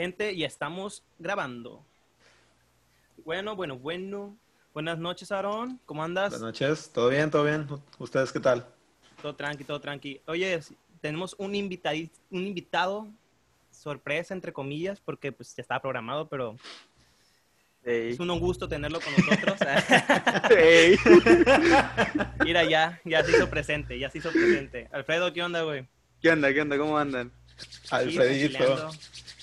Gente, ya estamos grabando. Bueno, bueno, bueno. Buenas noches, Aarón. ¿Cómo andas? Buenas noches. ¿Todo bien? ¿Todo bien? ¿Ustedes qué tal? Todo tranqui, todo tranqui. Oye, tenemos un, invitado, un invitado sorpresa, entre comillas, porque pues ya estaba programado, pero es un gusto tenerlo con nosotros. Mira, ya, ya se hizo presente, ya se hizo presente. Alfredo, ¿qué onda, güey? ¿Qué onda, qué onda? ¿Cómo andan? Alfredito,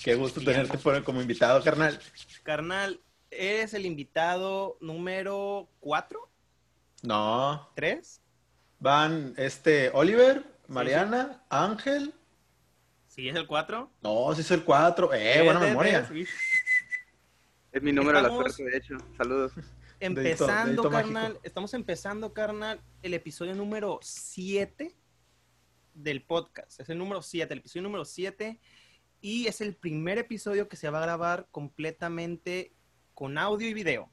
qué gusto tenerte como invitado, carnal. Carnal, ¿eres el invitado número cuatro? No. ¿Tres? Van este Oliver, Mariana, Ángel. ¿Sí es el cuatro? No, sí es el cuatro. Eh, buena memoria. Es mi número a la suerte, de hecho. Saludos. Empezando, carnal. Estamos empezando, carnal, el episodio número siete del podcast. Es el número 7, el episodio número 7. Y es el primer episodio que se va a grabar completamente con audio y video.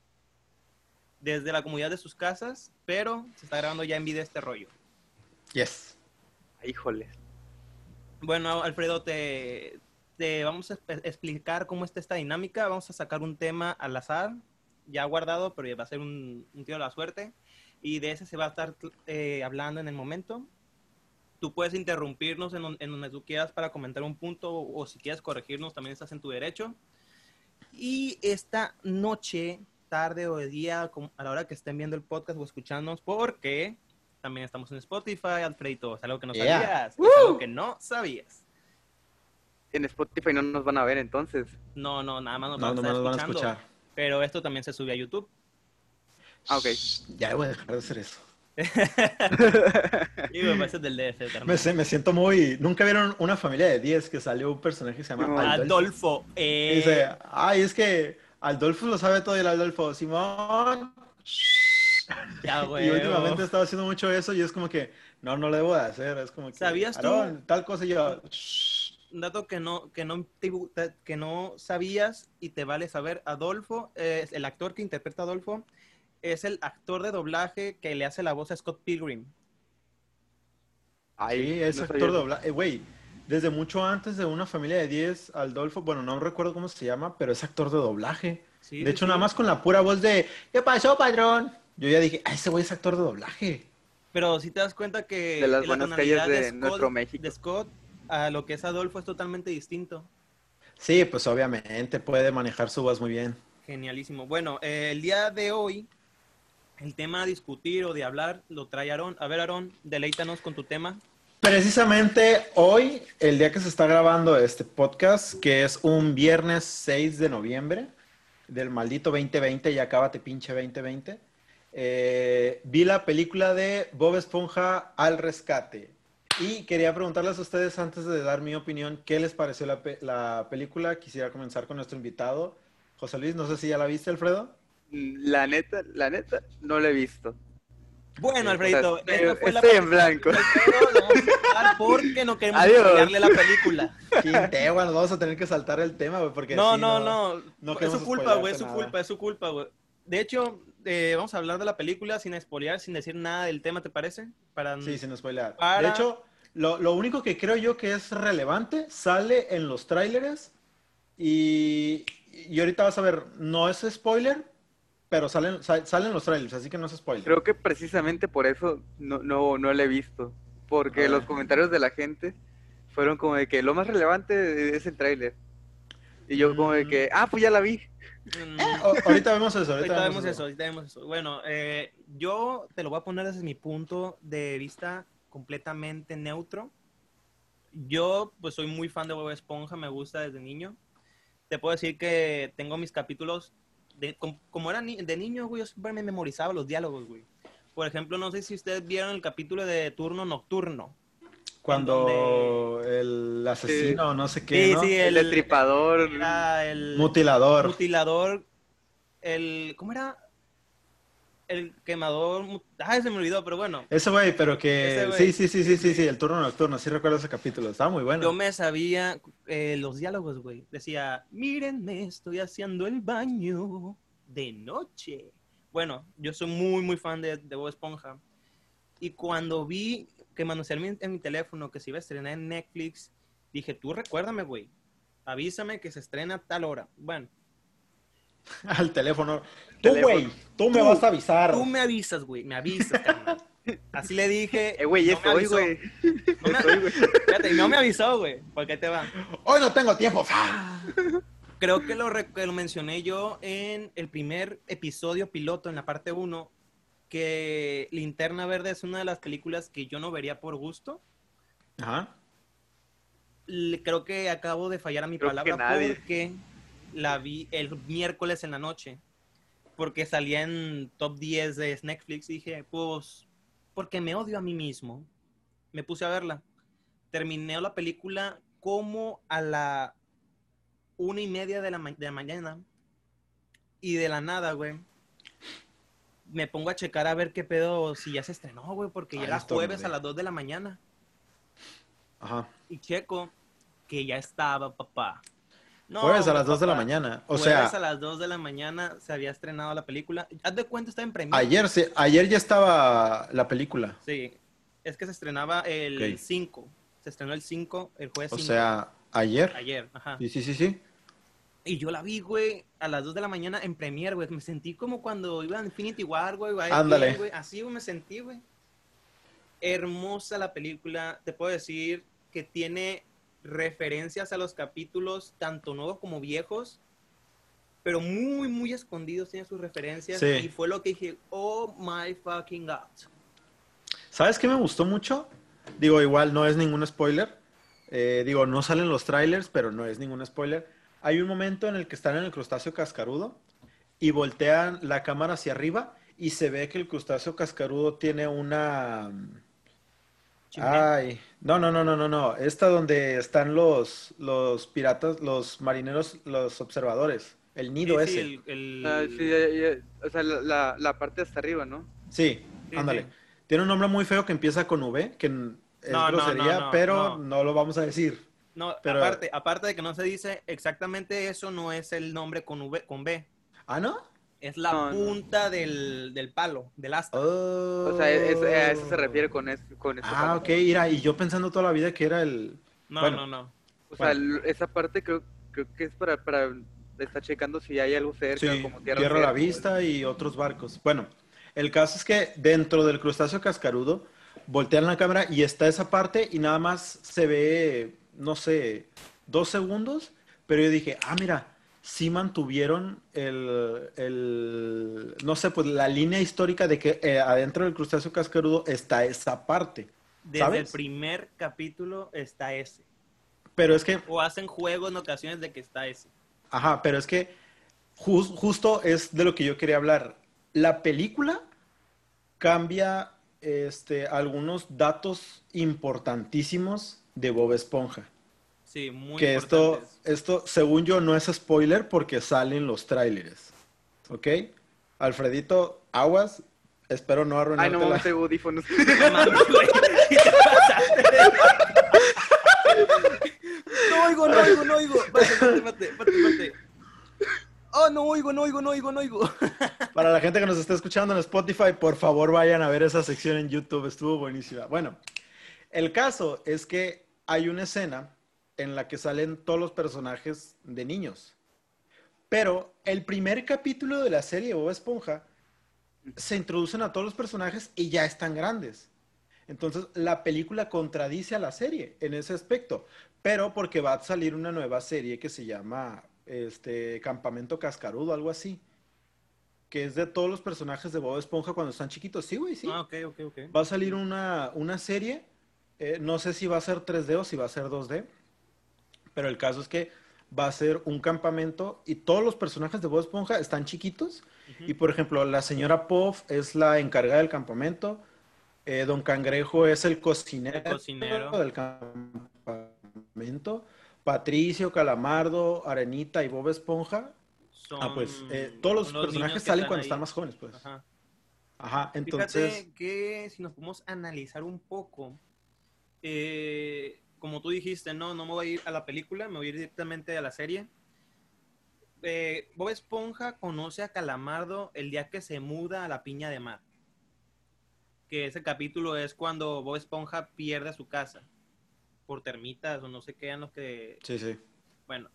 Desde la comunidad de sus casas, pero se está grabando ya en video este rollo. Yes. Híjole. Bueno, Alfredo, te, te vamos a explicar cómo está esta dinámica. Vamos a sacar un tema al azar, ya guardado, pero va a ser un, un tiro a la suerte. Y de ese se va a estar eh, hablando en el momento tú puedes interrumpirnos en, donde tú quieras para comentar un punto o, si quieres corregirnos, también estás en tu derecho. Y esta noche, tarde o de día, a la hora que estén viendo el podcast o escuchándonos, porque también estamos en Spotify, Alfredito, es algo que no sabías. Es algo que no sabías. En Spotify no nos van a ver entonces. No, no, nada más nos, van, a escuchar. Pero esto también se sube a YouTube. Ah, ok. Ya voy a dejar de hacer eso. me, siento muy. ¿Nunca vieron una familia de 10 que salió un personaje que se llama Adolfo? Eh. dice, ay, es que Adolfo lo sabe todo y el Adolfo, Simón. y últimamente he estado haciendo mucho eso y es como que, no, no lo debo de hacer. Es como que, ¿Sabías tú? Tal cosa y yo. Un dato que no, que, no, que no sabías y te vale saber, Adolfo, es el actor que interpreta a Adolfo, es el actor de doblaje que le hace la voz a Scott Pilgrim. Ahí es actor de doblaje. Eh, güey, desde mucho antes de una familia de 10, Aldolfo, bueno, no recuerdo cómo se llama, pero es actor de doblaje. de hecho, nada más con la pura voz de ¿Qué pasó, padrón? Yo ya dije, ah, ese güey es actor de doblaje. Pero si te das cuenta que de las buenas calles de, Scott, nuestro México. De Scott a lo que es Adolfo es totalmente distinto. Sí, pues obviamente puede manejar su voz muy bien. Genialísimo. Bueno, eh, el día de hoy el tema a discutir o de hablar lo trae Aarón. A ver, Aarón, deleítanos con tu tema. Precisamente hoy, el día que se está grabando este podcast, que es un viernes 6 de noviembre del maldito 2020, y acábate pinche 2020, eh, vi la película de Bob Esponja al rescate. Y quería preguntarles a ustedes antes de dar mi opinión, ¿qué les pareció la, la película? Quisiera comenzar con nuestro invitado, José Luis. No sé si ya la viste, Alfredo. La neta, la neta, no lo he visto. Bueno, Alfredito, estoy, estoy en blanco. porque no queremos darle la película. Quinte, bueno, vamos a tener que saltar el tema, porque no, no, no, no, es su culpa, güey, es su culpa, es su culpa, güey. De hecho, eh, vamos a hablar de la película sin spoilear, sin decir nada del tema, ¿te parece? Para, sí, sin spoilear. De hecho, lo, lo, único que creo yo que es relevante sale en los tráileres y, y ahorita vas a ver, no es spoiler, pero salen, salen los trailers, así que no se spoiler. Creo que precisamente por eso no, no, no lo he visto. Porque los comentarios de la gente fueron como de que lo más relevante es el trailer. Y yo como de que, mm. ah, pues ya la vi. Mm. Ahorita vemos eso. Ahorita, vemos eso, ahorita vemos eso. Bueno, eh, yo te lo voy a poner desde mi punto de vista completamente neutro. Yo, pues, soy muy fan de Bob Esponja, me gusta desde niño. Te puedo decir que tengo mis capítulos como, era de niño, güey, yo siempre me memorizaba los diálogos, güey. Por ejemplo, no sé si ustedes vieron el capítulo de Turno Nocturno. Cuando el asesino, no sé qué, sí, Sí, el, el destripador. el mutilador. Mutilador. El, ¿cómo era? El quemador. Ah, se me olvidó, pero bueno. Ese güey, pero que. Sí, sí, sí, sí, sí, sí, el turno nocturno. Sí recuerdo ese capítulo. Estaba muy bueno. Yo me sabía eh, los diálogos, güey. Decía, mírenme, estoy haciendo el baño de noche. Bueno, yo soy muy, muy fan de, de Bob Esponja. Y cuando vi que me en en mi teléfono que se iba a estrenar en Netflix, dije, tú recuérdame, güey. Avísame que se estrena a tal hora. Bueno, Al teléfono. Tú, güey, tú me vas a avisar. tú me avisas, güey, me avisas, carnal. Así le dije. Eh, güey, no me avisó. güey. No me- güey. Fíjate, no me avisó, güey. ¿Por qué te va? Hoy no tengo tiempo. ¡fa! Creo que lo, re- que lo mencioné yo en el primer episodio piloto, en la parte 1, que Linterna Verde es una de las películas que yo no vería por gusto. Ajá. Creo que acabo de fallar a mi Creo que palabra nadie. porque la vi el miércoles en la noche. Porque salía en top 10 de Netflix y dije, pues, porque me odio a mí mismo. Me puse a verla. Terminé la película como a la una y media de la, ma- de la mañana. Y de la nada, güey. Me pongo a checar a ver qué pedo, si ya se estrenó, güey, porque ya Ay, era jueves a las 2 de la mañana. Ajá. Y checo que ya estaba, papá. No, Jueves a las hombre, 2 de la mañana. O Jueves sea, a las 2 de la mañana se había estrenado la película. Haz de cuenta, está en premio. ayer, se, ayer ya estaba la película. Sí, es que se estrenaba el Ok. 5. Se estrenó el 5, el jueves O 5. sea, ayer. ayer, ajá. Sí, sí, sí, sí. Y yo la vi, güey, a las 2 de la mañana en Premiere, güey. Me sentí como cuando iba a Infinity War, güey. Ándale. Güey. Así, güey, me sentí, güey. Hermosa la película. Te puedo decir que tiene referencias a los capítulos, tanto nuevos como viejos. Pero muy, muy escondidos tiene sus referencias. Sí. Y fue lo que dije, oh my fucking god. ¿Sabes qué me gustó mucho? Digo, igual no es ningún spoiler. Eh, digo, no salen los trailers, pero no es ningún spoiler. Hay un momento en el que están en el crustáceo cascarudo y voltean la cámara hacia arriba y se ve que el crustáceo cascarudo tiene una... Chimenea. Ay, no, no, no, no, no, no. Esta donde están los, los piratas, los marineros, los observadores. El nido Sí, sí, ese. el- el- Ah, sí, ya- ya- o sea, la, la, la parte hasta arriba, ¿no? Sí, Sí, ándale. sí. Tiene un nombre muy feo que empieza con V, que es No, no, grosería, no, no, pero no. no lo vamos a decir. No, Pero- aparte, aparte de que no se dice exactamente eso, no es el nombre con, v, con B. ¿Ah, no? Es la No, no. punta del, del palo, del asta. O sea, es- a eso se refiere con, es, con eso. Oh. Ah, ok, mira, y yo pensando toda la vida que era el... No, bueno. no, no. O sea, Bueno. esa parte creo, creo que es para, para estar checando si hay algo cerca, Sí, como tierra, tierra, a la vista y otros barcos. Bueno, el caso es que dentro del crustáceo cascarudo voltean la cámara y está esa parte y nada más se ve, no sé, dos segundos, pero yo dije, ah, mira, sí mantuvieron el, el- no sé, pues la línea histórica de que eh, adentro del crustáceo cascarudo está esa parte. Desde ¿Sabes? el primer capítulo está ese. Pero es que O hacen juegos en ocasiones de que está ese. Ajá, pero es que jus- justo es de lo que yo quería hablar. La película cambia este, algunos datos importantísimos de Bob Esponja. Sí, muy que esto, esto, según yo, no es spoiler porque salen los tráileres. ¿Ok? Alfredito, aguas. Espero no Ay, arruinarte no la- mames, tengo audífonos. No mames, güey. ¿Qué te? No oigo, no oigo, no oigo. Espérate, espérate, espérate. Oh, no oigo, no oigo, no oigo, no oigo. Para la gente que nos está escuchando en Spotify, por favor vayan a ver esa sección en YouTube, estuvo buenísima. Bueno, el caso es que hay una escena en la que salen todos los personajes de niños. Pero el primer capítulo de la serie Bob Esponja se introducen a todos los personajes y ya están grandes. Entonces la película contradice a la serie en ese aspecto, pero porque va a salir una nueva serie que se llama este Campamento Cascarudo, algo así, que es de todos los personajes de Bob Esponja cuando están chiquitos. Sí, güey, sí. Ah, ok, ok, ok. Va a salir una, una serie, eh, no sé si va a ser 3D o si va a ser 2D, pero el caso es que va a ser un campamento y todos los personajes de Bob Esponja están chiquitos. Y por ejemplo, la señora Puff es la encargada del campamento, eh, Don Cangrejo es el cocinero, El cocinero. del campamento, Patricio, Calamardo, Arenita y Bob Esponja. Son Ah, pues eh, todos los personajes salen están cuando ahí. están más jóvenes, pues. Ajá. Ajá, entonces... Fíjate que si nos podemos analizar un poco, eh, como tú dijiste, no, no me voy a ir a la película, me voy a ir directamente a la serie. Eh, Bob Esponja conoce a Calamardo el día que se muda a la piña de mar. Que ese capítulo es cuando Bob Esponja pierde su casa por termitas o no sé qué eran los que Sí, sí. Bueno,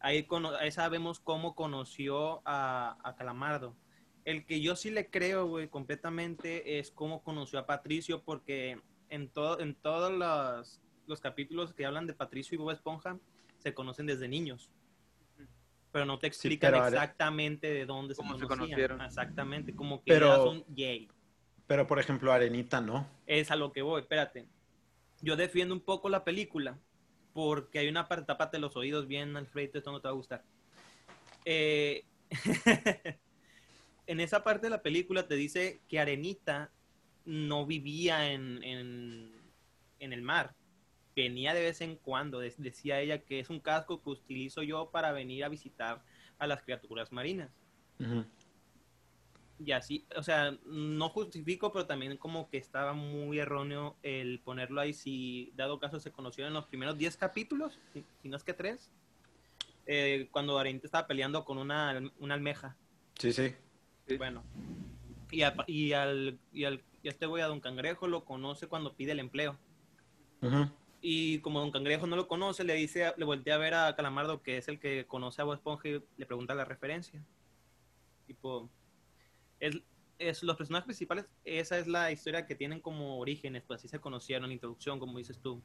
ahí, cono- ahí sabemos cómo conoció a, a Calamardo. El que yo sí le creo, güey, completamente es cómo conoció a Patricio, porque en, todo, en todos los, los capítulos que hablan de Patricio y Bob Esponja se conocen desde niños. Pero no te explican exactamente de dónde se se conocían. conocieron. Exactamente, como que Pero- ya son gay. Pero, por ejemplo, Arenita no. Es a lo que voy, espérate. Yo defiendo un poco la película porque hay una parte, tápate los oídos bien, Alfredo, esto no te va a gustar. Eh, en esa parte de la película te dice que Arenita no vivía en, en, en el mar. Venía de vez en cuando. De- decía ella que es un casco que utilizo yo para venir a visitar a las criaturas marinas. Y así, o sea, no justifico, pero también como que estaba muy erróneo el ponerlo ahí si, dado caso, se conocieron en los primeros 10 capítulos, si, si no es que 3, cuando Arenita estaba peleando con una, una almeja. Sí, sí. Bueno, y, a- y, al, y, al, y a este güey, a Don Cangrejo, lo conoce cuando pide el empleo. Y como Don Cangrejo no lo conoce, le dice, le voltea a ver a Calamardo, que es el que conoce a Bob Esponja, y le pregunta la referencia. Tipo, es, es los personajes principales, esa es la historia que tienen como orígenes, pues así se conocieron, introducción, como dices tú.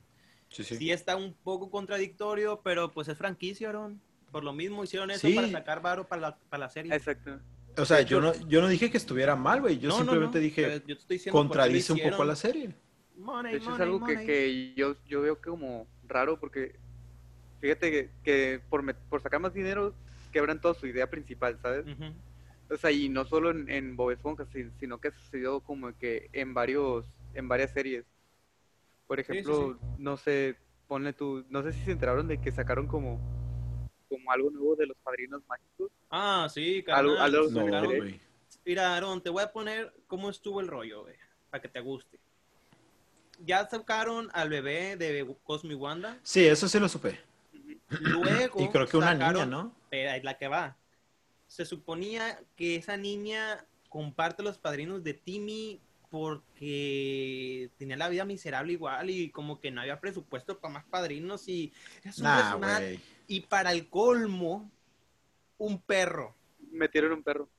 Sí, Sí, sí. está un poco contradictorio, pero pues es franquicia, Aaron. Por lo mismo hicieron eso Sí. para sacar varo para la, para la serie. Exacto. O sea, yo no, yo no dije que estuviera mal, güey. Yo No, no, simplemente no, dije, qué lo contradice un poco a la serie. Money, De hecho, es algo que, money. que yo, yo veo como raro porque fíjate que, que por, por sacar más dinero quebran toda su idea principal, ¿sabes? Ujú. O sea, y no solo en, en Bob Esponja, si- sino que sucedió como que en varios, en varias series. Por Sí, sí, ejemplo, no sé, ponle tú, no sé si se enteraron de que sacaron como, como algo nuevo de los padrinos mágicos. Ah, sí, Algo- carnal. algo- No, sacaron- güey. Mira, Aaron, te voy a poner cómo estuvo el rollo, güey, para que te guste. Ya sacaron al bebé de Cosmo y Wanda. Sí, eso sí lo supe. Luego. Y creo que una niña, ¿no? Pero es la que va. Se suponía que esa niña comparte los padrinos de Timmy porque tenía la vida miserable igual y como que no había presupuesto para más padrinos y es un Nah. Y para el colmo, un perro. Metieron un perro.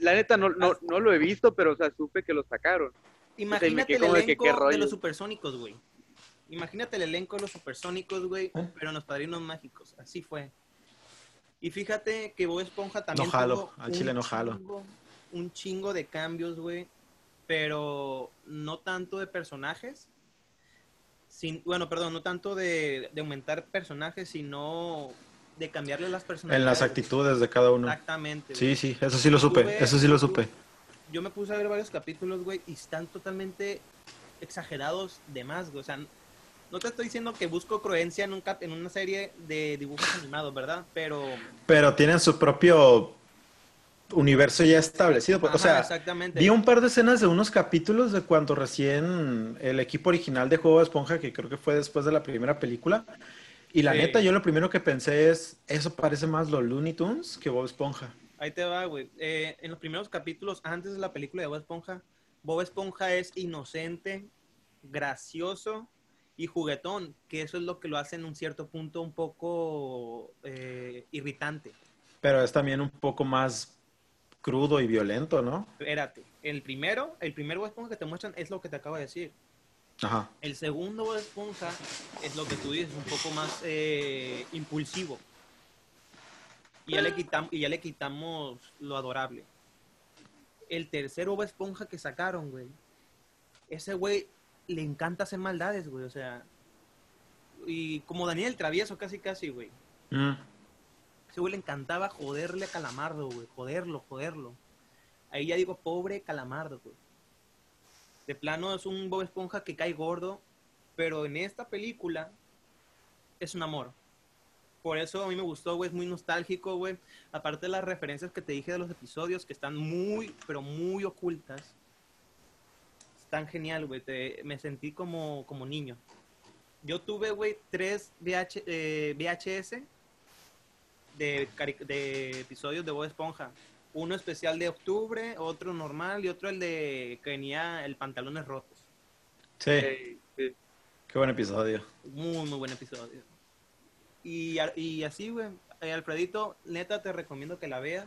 La neta no, no, no lo he visto, pero o sea, supe que lo sacaron. Imagínate el como de que, elenco ¿qué de, los supersónicos, güey. Imagínate el elenco de los supersónicos, güey, ¿Eh? pero en los padrinos mágicos. Así fue. Y fíjate que Bob Esponja también No jalo, tuvo al chile un no jalo. chingo- un chingo de cambios, güey, pero no tanto de personajes. Sin, bueno, perdón, no tanto de, de aumentar personajes, sino de cambiarle las personalidades. En las actitudes de cada uno. Exactamente. Sí, güey. sí, eso sí lo supe. Tuve- Eso sí lo supe. Yo me puse a ver varios capítulos, güey, y están totalmente exagerados de más, güey. O sea, no te estoy diciendo que busco creencia en, un cap- en una serie de dibujos animados, ¿verdad? Pero... Pero tienen su propio universo ya establecido. pues, o sea, exactamente. vi un par de escenas de unos capítulos de cuando recién el equipo original de Juego de Esponja, que creo que fue después de la primera película. Y la Sí. neta, yo lo primero que pensé es, eso parece más los Looney Tunes que Bob Esponja. Ahí te va, güey. Eh, en los primeros capítulos, antes de la película de Bob Esponja, Bob Esponja es inocente, gracioso y juguetón, que eso es lo que lo hace en un cierto punto un poco eh, irritante. Pero es también un poco más crudo y violento, ¿no? Espérate, el primero, el primer Bob Esponja que te muestran es lo que te acabo de decir. Ajá. El segundo Bob Esponja es lo que tú dices, un poco más eh, impulsivo. Y ya, le quitamos, y ya le quitamos lo adorable. El tercer Bob Esponja que sacaron, güey. Ese güey le encanta hacer maldades, güey. O sea. Y como Daniel Travieso, casi, casi, güey. Mm. Ese güey le encantaba joderle a Calamardo, güey. Joderlo, joderlo. Ahí ya digo, pobre Calamardo, güey. De plano es un Bob Esponja que cae gordo, pero en esta película es un amor. Por eso a mí me gustó, güey, es muy nostálgico, güey. Aparte de las referencias que te dije de los episodios, que están muy, pero muy ocultas. Están genial, güey. Me sentí como, como niño. Yo tuve, güey, tres eh, VHS de episodios de Bob Esponja. Uno especial de octubre, otro normal y otro el de que venía el pantalones rotos. Sí. Eh, sí. Qué buen episodio. Muy, muy buen episodio. Y, y así, güey. eh, Alfredito, neta, te recomiendo que la veas.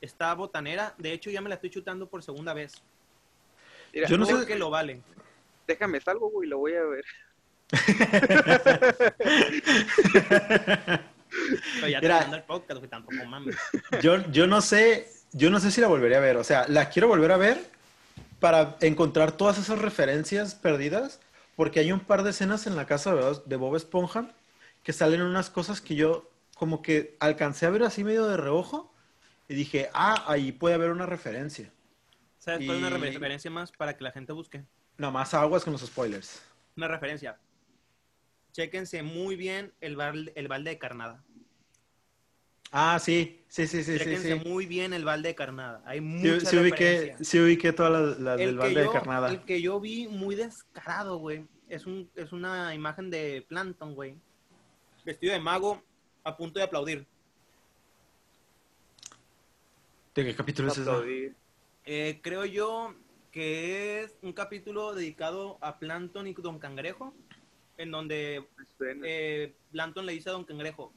Está botanera. De hecho, ya me la estoy chutando por segunda vez. Mira, Yo no sé- que lo vale. déjame salgo, güey, lo voy a ver. Pero ya Mira. terminando el podcast, güey, tampoco mames. Yo, yo no sé, yo no sé si la volveré a ver. O sea, la quiero volver a ver para encontrar todas esas referencias perdidas, porque hay un par de escenas en la casa de Bob- Esponja que salen unas cosas que yo como que alcancé a ver así medio de reojo y dije, ah, ahí puede haber una referencia. ¿Sabes cuál es una referencia más para que la gente busque? Nomás aguas con los spoilers. Una referencia. Chéquense muy bien el, balde, el balde de carnada. Ah, sí, sí, sí, sí, sí. Chéquense Sí, muy bien el balde de carnada. Hay sí, muchas sí ubiqué, sí ubiqué todas las, las del balde de carnada. el que yo vi muy descarado, güey, es, un, es una imagen de Plankton, güey. Vestido de mago, a punto de aplaudir. ¿De qué capítulo es ese? Aplaudir. Eh, creo yo que es un capítulo dedicado a Plankton y Don Cangrejo, en donde eh, Plankton le dice a Don Cangrejo,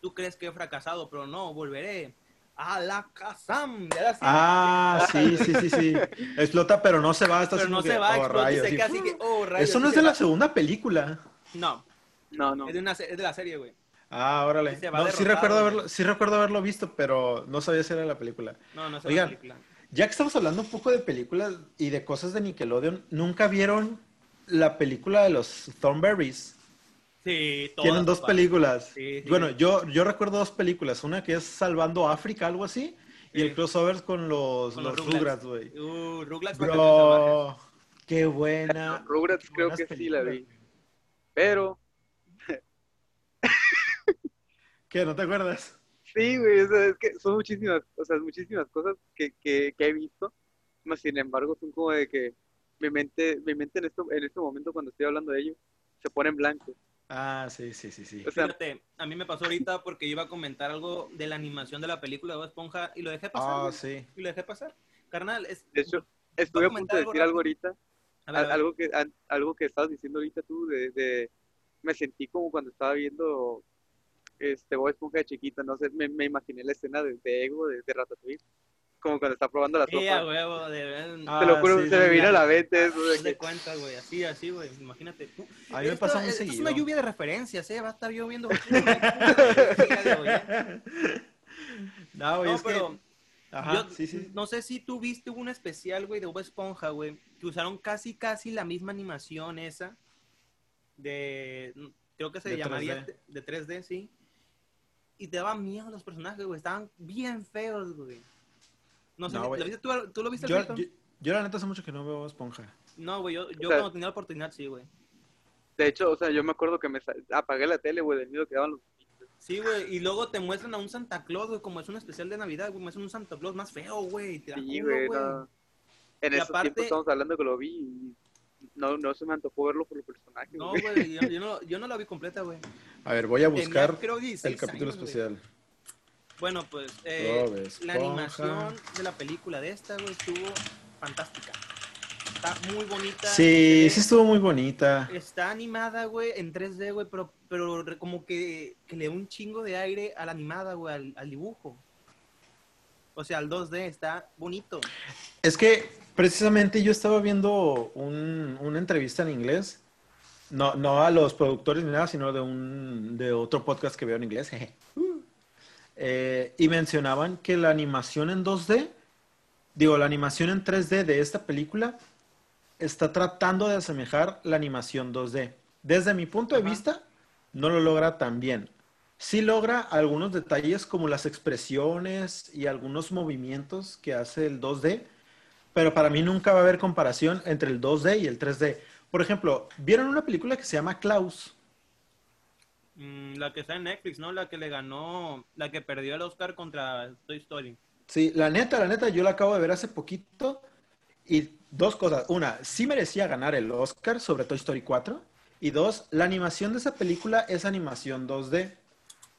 tú crees que he fracasado, pero no, volveré a la Kazam. Y ahora sí, Ah, sí, sí, sí, sí. Explota, pero no se va. Está pero no se que, va, oh, explota y rayos, se sí. queda así que, oh, rayos, Eso no es de la va. segunda película. No, No, no. es de, una, es de la serie, güey. Ah, órale. Y se va No, sí, recuerdo haberlo, sí recuerdo haberlo visto, pero no sabía si era la película. No, no es la película. Ya que estamos hablando un poco de películas y de cosas de Nickelodeon, ¿nunca vieron la película de los Thornberries? Sí, todas, Tienen dos papá. películas. Sí, sí. Bueno, yo, yo recuerdo dos películas. Una que es Salvando África, algo así, y el crossover con los, Con los, los Rugrats, güey. Uh, Rugrats. Bro, qué buena. Rugrats creo que sí la vi. Pero, ¿Qué? ¿No te acuerdas? sí, güey, o sea, es que son muchísimas, o sea, muchísimas cosas que, que, que he visto. Sin embargo, son como de que mi mente, mi mente en, esto, en este momento, cuando estoy hablando de ello, se pone en blanco. Ah, sí, sí, sí, sí. O sea, Fíjate, a mí me pasó ahorita porque iba a comentar algo de la animación de la película de Bob Esponja y lo dejé pasar. Ah, sí. Y lo dejé pasar. Carnal, es... de hecho, estuve a punto de algo decir algo ahorita, A ver, a al- ver. algo que, algo que estabas diciendo ahorita tú, de, de- me sentí como cuando estaba viendo este Bob Esponja de chiquito, no sé, me, me imaginé la escena de, de Ego, de, de Ratatouille, como cuando está probando la Sí, a sopa. huevo, de verdad. Ah, Te lo juro, sí, se me sí, vino ya. a la mente eso de que cuenta, güey, así, así, güey, imagínate. A mí me Esto pasa muy es, es seguido. una lluvia de referencias, ¿eh? Va a estar lloviendo. no, No, güey, es que- pero Ajá, yo sí, sí. no sé si tú viste un especial, güey, de Bob Esponja, güey, que usaron casi, casi la misma animación esa de, creo que se De llamaría 3D. de 3D, sí. Y te daban miedo los personajes, güey, estaban bien feos, güey. No sé, No. ¿lo viste tú, ¿tú lo viste, Yo, yo, yo la neta hace mucho que no veo Esponja. No, güey, yo, yo O sea- cuando tenía la oportunidad, sí, güey. De hecho, o sea, yo me acuerdo que me apagué la tele, güey, del miedo que daban los Sí, güey, y luego te muestran a un Santa Claus, güey, como es un especial de Navidad, güey, muestran un Santa Claus más feo, güey. te da Sí, güey, no. En Y esos aparte- tiempos estamos hablando que lo vi y no, no se me antojó verlo por el personaje, No, güey. yo, yo no, yo no la vi completa, güey. A ver, voy a Tenía, buscar creo, 16 el capítulo años, especial. Bueno, pues eh, la animación de la película de esta, güey, estuvo fantástica. Está muy bonita. Sí, sí estuvo muy bonita. Está animada, güey, en 3D, güey, pero, pero como que, que le da un chingo de aire a la animada, güey, al, al dibujo. O sea, al 2D está bonito. Es que precisamente yo estaba viendo un- una entrevista en inglés. No, no a los productores ni nada, sino de un de otro podcast que veo en inglés. jeje. Eh, y mencionaban que la animación en 2D, digo, la animación en 3D de esta película está tratando de asemejar la animación 2D. Desde mi punto de Ajá. vista, no lo logra tan bien. Sí logra algunos detalles como las expresiones y algunos movimientos que hace el 2D, pero para mí nunca va a haber comparación entre el 2D y el 3D. Por ejemplo, ¿vieron una película que se llama Klaus? Mm, la que está en Netflix, ¿no? La que le ganó, la que perdió el Oscar contra Toy Story. Sí, la neta, la neta, yo la acabo de ver hace poquito y dos cosas. Una, sí merecía ganar el Oscar sobre Toy Story 4 y dos, la animación de esa película es animación 2D,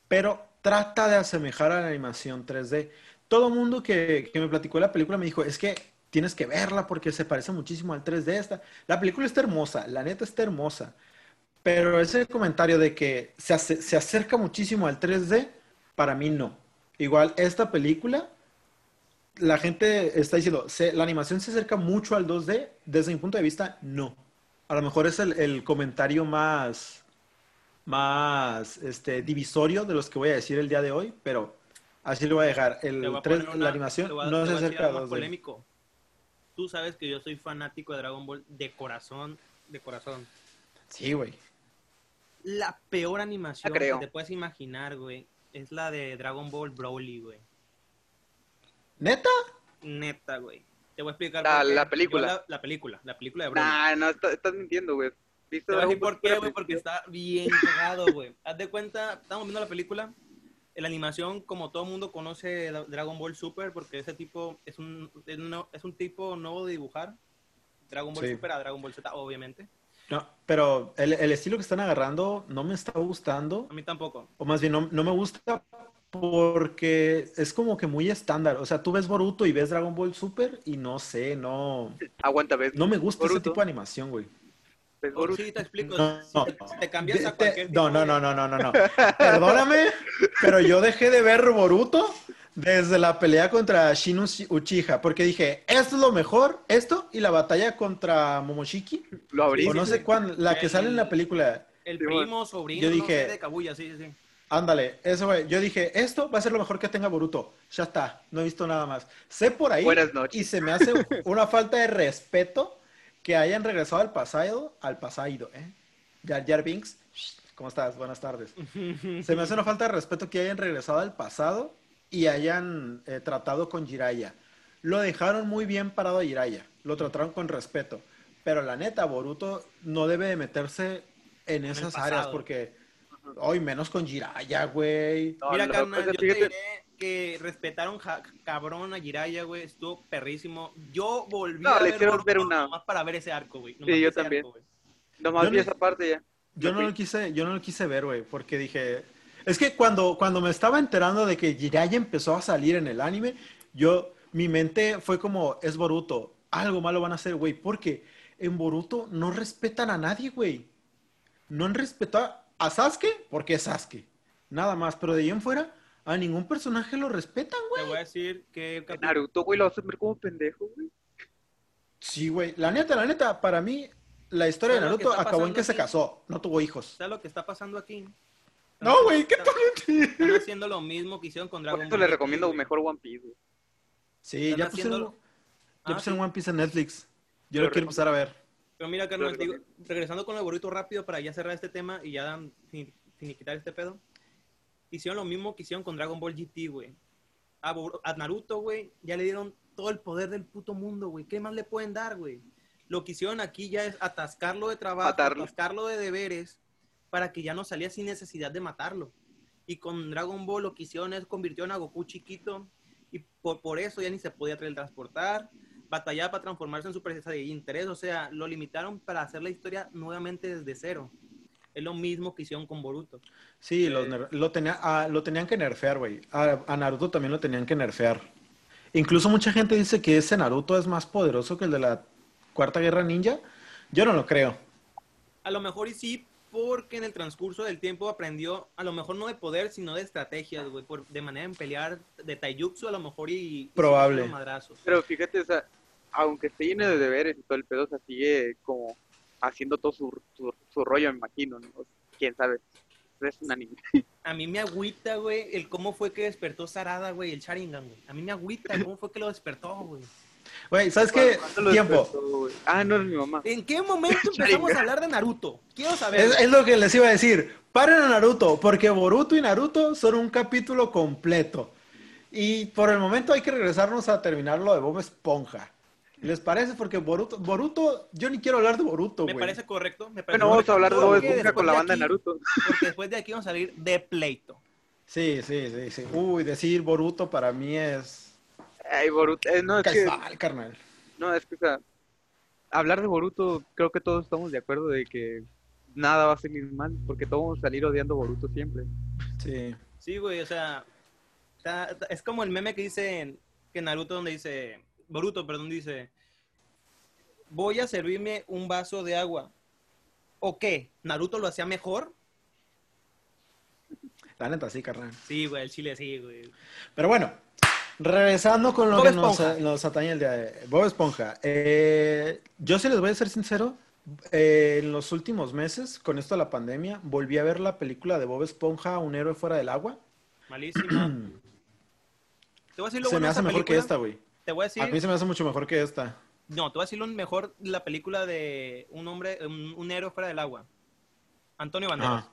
pero trata de asemejar a la animación 3D. Todo mundo que, que me platicó de la película me dijo, es que tienes que verla porque se parece muchísimo al 3D esta. La película está hermosa, la neta está hermosa. Pero ese comentario de que se, se acerca muchísimo al 3D, para mí no. Igual, esta película, la gente está diciendo, "Se- la animación se acerca mucho al 2D, desde mi punto de vista, no. A lo mejor es el, el comentario más, más este, divisorio de los que voy a decir el día de hoy, pero así lo voy a dejar. El a 3 poner la animación a- no se acerca a algo 2D. polémico. Tú sabes que yo soy fanático de Dragon Ball de corazón, de corazón. Sí, güey. La peor animación creo. que te puedes imaginar, güey, es la de Dragon Ball Broly, güey. ¿Neta? Neta, güey. Te voy a explicar. La- por qué. la película. La, la película, la película de Broly. Nah, no, está- estás mintiendo, güey. ¿Viste Te voy a decir por qué, güey, porque está bien cagado, güey. Haz de cuenta, estamos viendo la película, la animación, como todo mundo conoce Dragon Ball Super, porque ese tipo es un, es no- es un tipo nuevo de dibujar. Dragon Ball Sí. Super a Dragon Ball Z, obviamente. No, pero el, el estilo que están agarrando no me está gustando, A mí tampoco. o más bien no, no me gusta porque es como que muy estándar. O sea, tú ves Boruto y ves Dragon Ball Super y no sé, no, Aguanta, ¿ves? no me gusta ese tipo de animación, güey. ¿Ves Oh, Boruto? sí, te explico. No, si, te, si te cambias de- a te- cualquier no, tipo no, de- no, no, no, no, no. Perdóname, pero yo dejé de ver Boruto desde la pelea contra Shin Uchi- Uchiha, porque dije, esto es lo mejor, esto y la batalla contra Momoshiki, Lo abrí. o no sé cuándo, la que sale en la película. El primo, sobrino, Yo no dije- sé, de Kaguya, sí, sí, sí. Ándale, eso güey. Yo dije, esto va a ser lo mejor que tenga Boruto. Ya está, no he visto nada más. Sé por ahí Buenas noches. y se me hace una falta de respeto que hayan regresado al pasado, al pasado, ¿eh? Jar Jar Binks, ¿cómo estás? Buenas tardes. Se me hace una falta de respeto que hayan regresado al pasado y hayan eh, tratado con Jiraiya. Lo dejaron muy bien parado a Jiraiya, lo trataron con respeto. Pero la neta, Boruto no debe de meterse en esas áreas porque hoy menos con Jiraiya, güey. No, Mira, carnal, yo te diré que respetaron ja- cabrón a Jiraiya, güey, estuvo perrísimo. Yo volví No, a le ver ver una- nomás para ver ese arco, güey. Sí, nomás yo también. arco. Nomás Yo vi no- esa parte ya. Yo no lo quise, yo no lo quise ver, güey, porque dije, es que cuando, cuando me estaba enterando de que Jiraiya empezó a salir en el anime, yo, mi mente fue como, es Boruto, algo malo van a hacer, güey, porque en Boruto no respetan a nadie, güey. No han respetado a Sasuke porque es Sasuke, nada más, pero de ahí en fuera, a ningún personaje lo respetan, güey. Te voy a decir que Naruto, güey, lo hacen ver como pendejo, güey. Sí, güey, la neta, la neta, para mí, la historia de ¿Sabes lo que Naruto acabó en que se casó, no tuvo hijos. ¿Sabes lo que está pasando aquí? No, güey, ¿qué tal? Están haciendo lo mismo que hicieron con Por Dragon eso Ball. le GT, recomiendo güey. mejor One Piece, güey. Sí, ya pusieron, ya Ah, pusieron. One Piece en Netflix. Yo Lo quiero empezar a ver. Pero mira, carnal, Lo digo, recomiendo. regresando con el Boruto rápido para ya cerrar este tema y ya fin- finiquitar este pedo. Hicieron lo mismo que hicieron con Dragon Ball GT, güey. A, Naruto, güey, ya le dieron todo el poder del puto mundo, güey. ¿Qué más le pueden dar, güey? Lo que hicieron aquí ya es atascarlo de trabajo, Matarlo. atascarlo de deberes para que ya no salía sin necesidad de matarlo. Y con Dragon Ball lo que hicieron es convirtieron a Goku chiquito y por, por eso ya ni se podía teletransportar, batallaba para transformarse en Super Saiyajin 3, o sea, lo limitaron para hacer la historia nuevamente desde cero. Es lo mismo que hicieron con Boruto. Sí, Eh, ner- lo, tenía, ah, lo tenían que nerfear, güey. A, a Naruto también lo tenían que nerfear. Incluso mucha gente dice que ese Naruto es más poderoso que el de la Cuarta Guerra Ninja. Yo no lo creo. A lo mejor y sí, porque en el transcurso del tiempo aprendió, a lo mejor no de poder, sino de estrategias, güey, por- de manera en pelear, de taijutsu a lo mejor y... y Probable. los madrazos. Pero fíjate, o sea, aunque esté lleno de deberes y todo el pedo, o sea, sigue como haciendo todo su, su, su rollo, me imagino, ¿no? O sea, quién sabe. Es un anime. A mí me agüita, güey, el cómo fue que despertó Sarada, güey, el Sharingan, güey. A mí me agüita cómo fue que lo despertó, güey. Güey, ¿sabes qué? ¿Cuándo lo Tiempo. despertó? Ah, no es mi mamá. ¿En qué momento empezamos a hablar de Naruto? Quiero saber. Es, es lo que les iba a decir. Paren a Naruto, porque Boruto y Naruto son un capítulo completo. Y por el momento hay que regresarnos a terminar lo de Bob Esponja. ¿Les parece? Porque Boruto, Boruto, yo ni quiero hablar de Boruto, me güey. parece correcto. Me parece Bueno, vamos a hablar de correcto, Bob Esponja con la banda de aquí- Naruto. Porque después de aquí vamos a salir de pleito. Sí, sí, sí, sí. Uy, decir Boruto para mí es Ay, Boruto. eh, no, es que, carnal. no, es que, o sea, hablar de Boruto, creo que todos estamos de acuerdo de que nada va a salir mal, porque todos vamos a salir odiando a Boruto siempre. Sí. Sí, güey, o sea, está- está- es como el meme que dice que Naruto donde dice, Boruto, perdón, dice, voy a servirme un vaso de agua. ¿O qué? ¿Naruto lo hacía mejor? La neta, sí, carnal. Sí, güey, el chile sí, güey. Pero bueno, regresando con lo Bob que nos, atañe el día de Bob Esponja. Eh, yo sí les voy a ser sincero. eh, en los últimos meses, con esto de la pandemia, volví a ver la película de Bob Esponja, Un héroe fuera del agua. Malísima. Te voy a decir lo Se bueno me hace mejor que esta, güey. Te voy a A mí se me hace mucho mejor que esta. no, te voy a decir lo mejor la película de un hombre, un, un héroe fuera del agua. Antonio Banderas.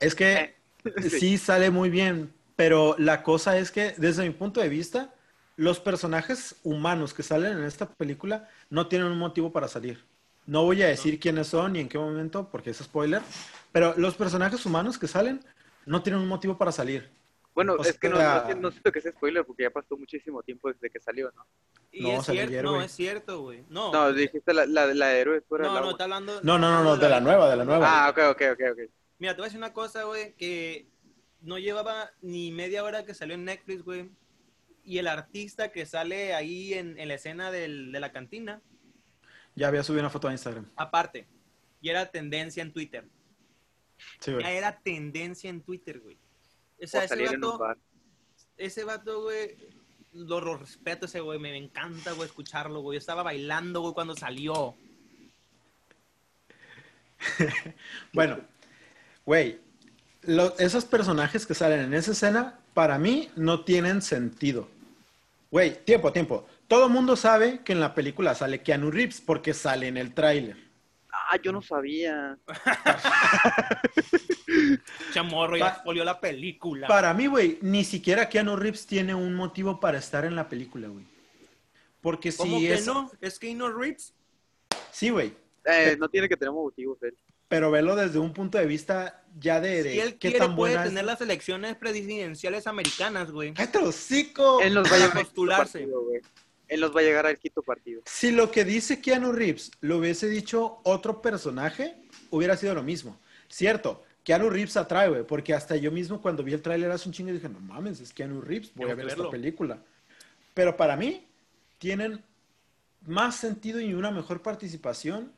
Es que Sí. sí sale muy bien, pero la cosa es que, desde mi punto de vista, los personajes humanos que salen en esta película no tienen un motivo para salir. No voy a decir quiénes son ni en qué momento, porque es spoiler, pero los personajes humanos que salen no tienen un motivo para salir. Bueno, O es que no, no, no siento que sea spoiler porque ya pasó muchísimo tiempo desde que salió, ¿no? Y No, es cierto, ayer, no, es cierto, güey. No, No, dijiste la, la, la de héroe fuera no, del no, agua. está hablando. No, no, no, no, de la nueva, de la nueva. Ah, ok, ok, ok, ok. Mira, te voy a decir una cosa, güey, que no llevaba ni media hora que salió en Netflix, güey. Y el artista que sale ahí en, en la escena del- de la cantina, Ya había subido una foto a Instagram. aparte, y era tendencia en Twitter. Sí, Ya güey. era tendencia en Twitter, güey. O O sea, ese vato, ese vato, güey, lo, lo respeto ese güey, me encanta, güey, escucharlo, güey. Yo estaba bailando, güey, cuando salió. Bueno, güey, lo- esos personajes que salen en esa escena, para mí, no tienen sentido. Güey, tiempo, tiempo. Todo mundo sabe que en la película sale Keanu Reeves porque sale en el tráiler. Ah, yo no sabía. Chamorro, ya folió la película. Para mí, güey, ni siquiera Keanu Reeves tiene un motivo para estar en la película, güey. Porque si ¿Cómo que es... no? ¿Es no Reeves? Sí, güey. Eh, no tiene que tener motivos él. Pero velo desde un punto de vista ya de, de Si él qué quiere, tan puede buena es- tener las elecciones presidenciales americanas, güey. ¡Cállate el hocico! Él nos va a postularse. partido, güey. Él nos va a llegar al quito partido. Si lo que dice Keanu Reeves lo hubiese dicho otro personaje, hubiera sido lo mismo. Cierto, Keanu Reeves atrae, güey, porque hasta yo mismo cuando vi el tráiler hace un chingo dije, no mames, es Keanu Reeves, voy Tengo a ver esta película. Pero para mí, tienen más sentido y una mejor participación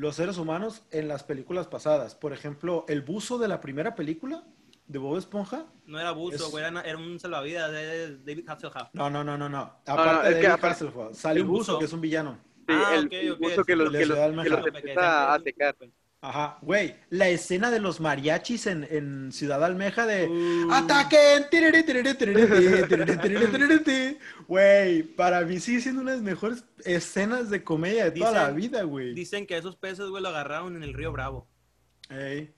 los seres humanos en las películas pasadas. Por ejemplo, el buzo de la primera película de Bob Esponja. No era buzo, Es- güey, era, era un salvavidas de David Hasselhoff. No, no, no, no, no. no, Aparte es de que David Hasselhoff, sale el un buzo buzo. que es un villano. Sí, Ah, el, ok, el ok, buzo que los, que los, que los empieza a secar. Ajá, güey, la escena de los mariachis en, en Ciudad Almeja de Uh. ¡Ataquen! Güey, para mí sigue siendo una de las mejores escenas de comedia de toda Dicen- la vida, güey. Dicen que esos peces, güey, lo agarraron en el río Bravo. Ey,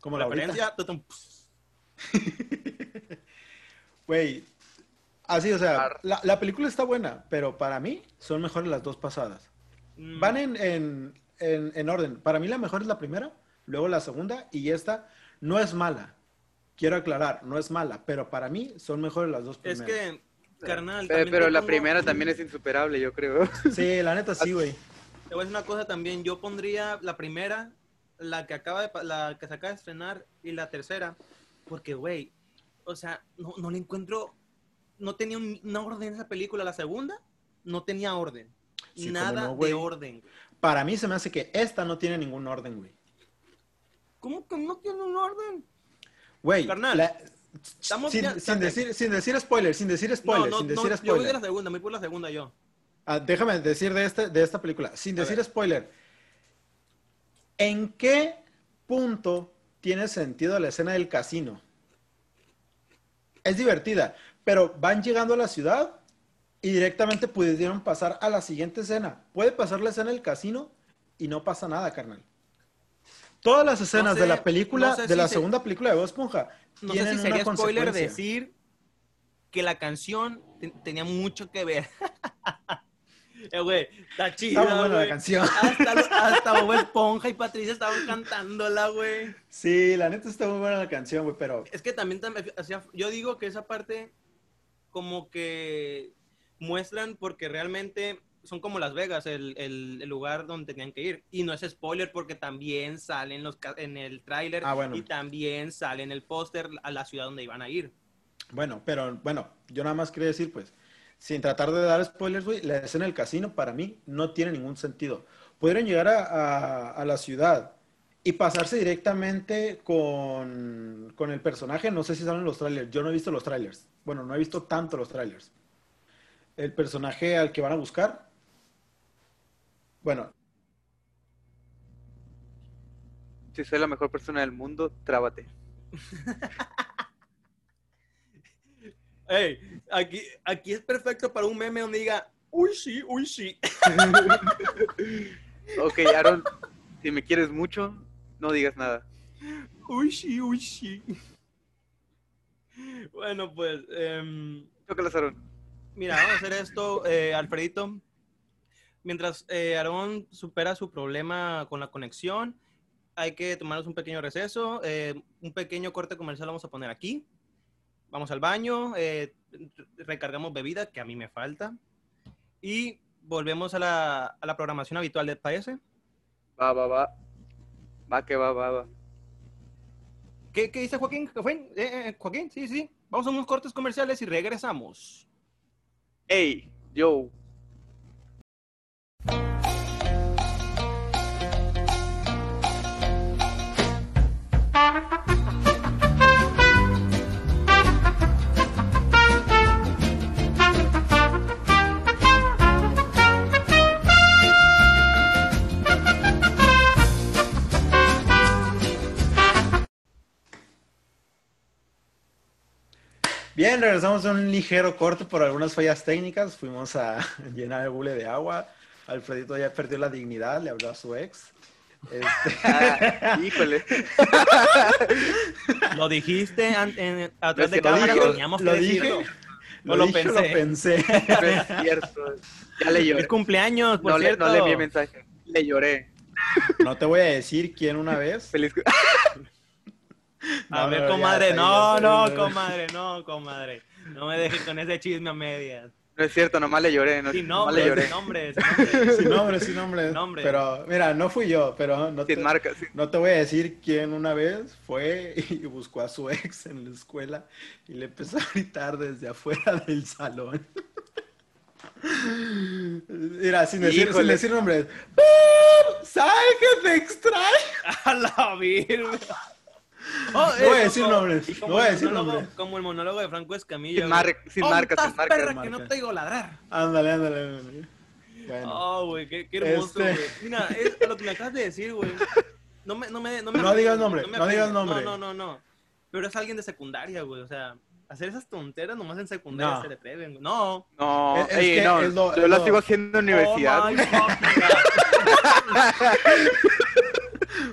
como la ahorita. Referencia. Güey, así, o sea, la, la película está buena, pero para mí son mejores las dos pasadas. Mm, Van en, en, en, en orden. Para mí la mejor es la primera, luego la segunda y esta no es mala. Quiero aclarar, no es mala, pero para mí son mejores las dos Es primeras. que, carnal, pero te la pongo- primera también es insuperable, yo creo. Sí, la neta sí, güey. Te voy a decir una cosa también. Yo pondría la primera, la que acaba de, la que se acaba de estrenar y la tercera, porque, güey, o sea, no, no le encuentro, no tenía un- una orden esa película. La segunda no tenía orden, Sí, nada no, de orden. Para mí se me hace que esta no tiene ningún orden, güey. ¿Cómo que no tiene un orden? Güey, Carnal, la- estamos sin, ya- sin decir, sin decir spoiler, sin decir spoiler, no, no, sin no, decir yo voy spoiler. la segunda, me voy por la segunda yo. Ah, déjame decir de, este, de esta película, sin A decir ver. spoiler. ¿En qué punto tiene sentido la escena del casino? Es divertida, pero van llegando a la ciudad y directamente pudieron pasar a la siguiente escena. Puede pasar la escena del casino y no pasa nada, carnal. Todas las escenas sé, de la película, no sé de la se- segunda película de Bob Esponja, No sé si sería spoiler decir que la canción te- tenía mucho que ver. Eh, güey, está chida, Está muy buena la canción. Hasta, hasta Bob Esponja y Patricia estaban cantándola, güey. Sí, la neta está muy buena la canción, güey, pero Es que también, también hacía- yo digo que esa parte como que muestran porque realmente son como Las Vegas, el, el- el lugar donde tenían que ir. Y no es spoiler porque también sale en, los, en el tráiler Ah, bueno. y también sale en el póster a la ciudad donde iban a ir. Bueno, pero bueno, yo nada más quería decir, pues, sin tratar de dar spoilers, güey, la escena del casino para mí no tiene ningún sentido. Pudieron llegar a, a- a la ciudad y pasarse directamente con, con el personaje. No sé si salen los trailers. Yo no he visto los trailers. Bueno, no he visto tanto los trailers. El personaje al que van a buscar. Bueno, Si soy la mejor persona del mundo, trábate. Ey, aquí, aquí es perfecto para un meme donde diga, uy, sí, uy, sí. Ok, Aaron, si me quieres mucho, no digas nada. Uy, sí, uy, sí. Bueno, pues, em, Chócalas, Aaron. Mira, vamos a hacer esto, eh, Alfredito. Mientras eh, Aarón supera su problema con la conexión, hay que tomarnos un pequeño receso. eh, un pequeño corte comercial vamos a poner aquí. Vamos al baño, eh, recargamos bebida, que a mí me falta. Y volvemos a la, a la programación habitual del país. Va, va, va. Va que va, va, va. ¿Qué, qué dice Joaquín? Joaquín, Eh, eh, Joaquín, sí, sí. Vamos a unos cortes comerciales y regresamos. Hey, yo. Bien, regresamos a un ligero corte por algunas fallas técnicas. Fuimos a llenar el bule de agua. Alfredito ya perdió la dignidad, le habló a su ex. Este, Ah, híjole. Lo dijiste en- atrás de Lo cámara, dije, teníamos que lo decirlo. dije, No lo, lo dije, lo pensé. No es cierto. Ya le lloré. Feliz cumpleaños, por No le, no le envié mensaje. Le lloré. No te voy a decir quién una vez. Feliz. A No, ver, comadre, no, no, comadre, no, comadre. No me dejes con ese chisme a medias. No es cierto, nomás le lloré. No, Sin nomás le lloré. sin nombre, sin nombre. Sin nombre, sin nombre. Nombre. Pero, mira, no fui yo, pero no te, Sin marca. sin- no te voy a decir quién una vez fue y buscó a su ex en la escuela y le empezó a gritar desde afuera del salón. Mira, sin decir, sin decir nombres. ¿Sabes que te extraño? A la virgen. Oh, No voy a eh, decir como- nombres, no como voy a el decir monólogo- nombres. Como el monólogo de Franco Escamilla. Sin, mar- sin Oh, marca, estás sin marca. perra que no te digo ladrar. Ándale, ándale. ándale. Bueno. Oh, güey, qué, qué hermoso, Este- güey. Mira, es a lo que me acabas de decir, güey. No me, no me, no me No digas nombre, me no digas nombre. No, no, no, no. Pero es alguien de secundaria, güey. O sea, hacer esas tonteras nomás en secundaria No. se le atreven, güey. No. No, Es- es ey, que no. es lo- yo lo- sigo haciendo en universidad. Oh, my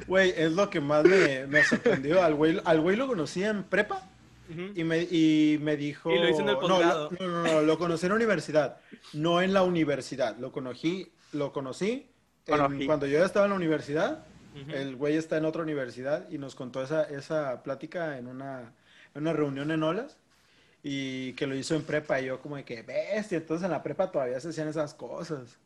güey. es lo que más me, me sorprendió. Al güey, al güey lo conocí en prepa y me, y me dijo... Y lo hizo en el no, posgrado. no, no, no, lo conocí en la universidad, no en la universidad. Lo conocí, lo conocí en- Conocí. cuando yo estaba en la universidad. El güey está en otra universidad y nos contó esa, esa plática en una, en una reunión en Olas y que lo hizo en prepa y yo como de que bestia, entonces en la prepa todavía se hacían esas cosas.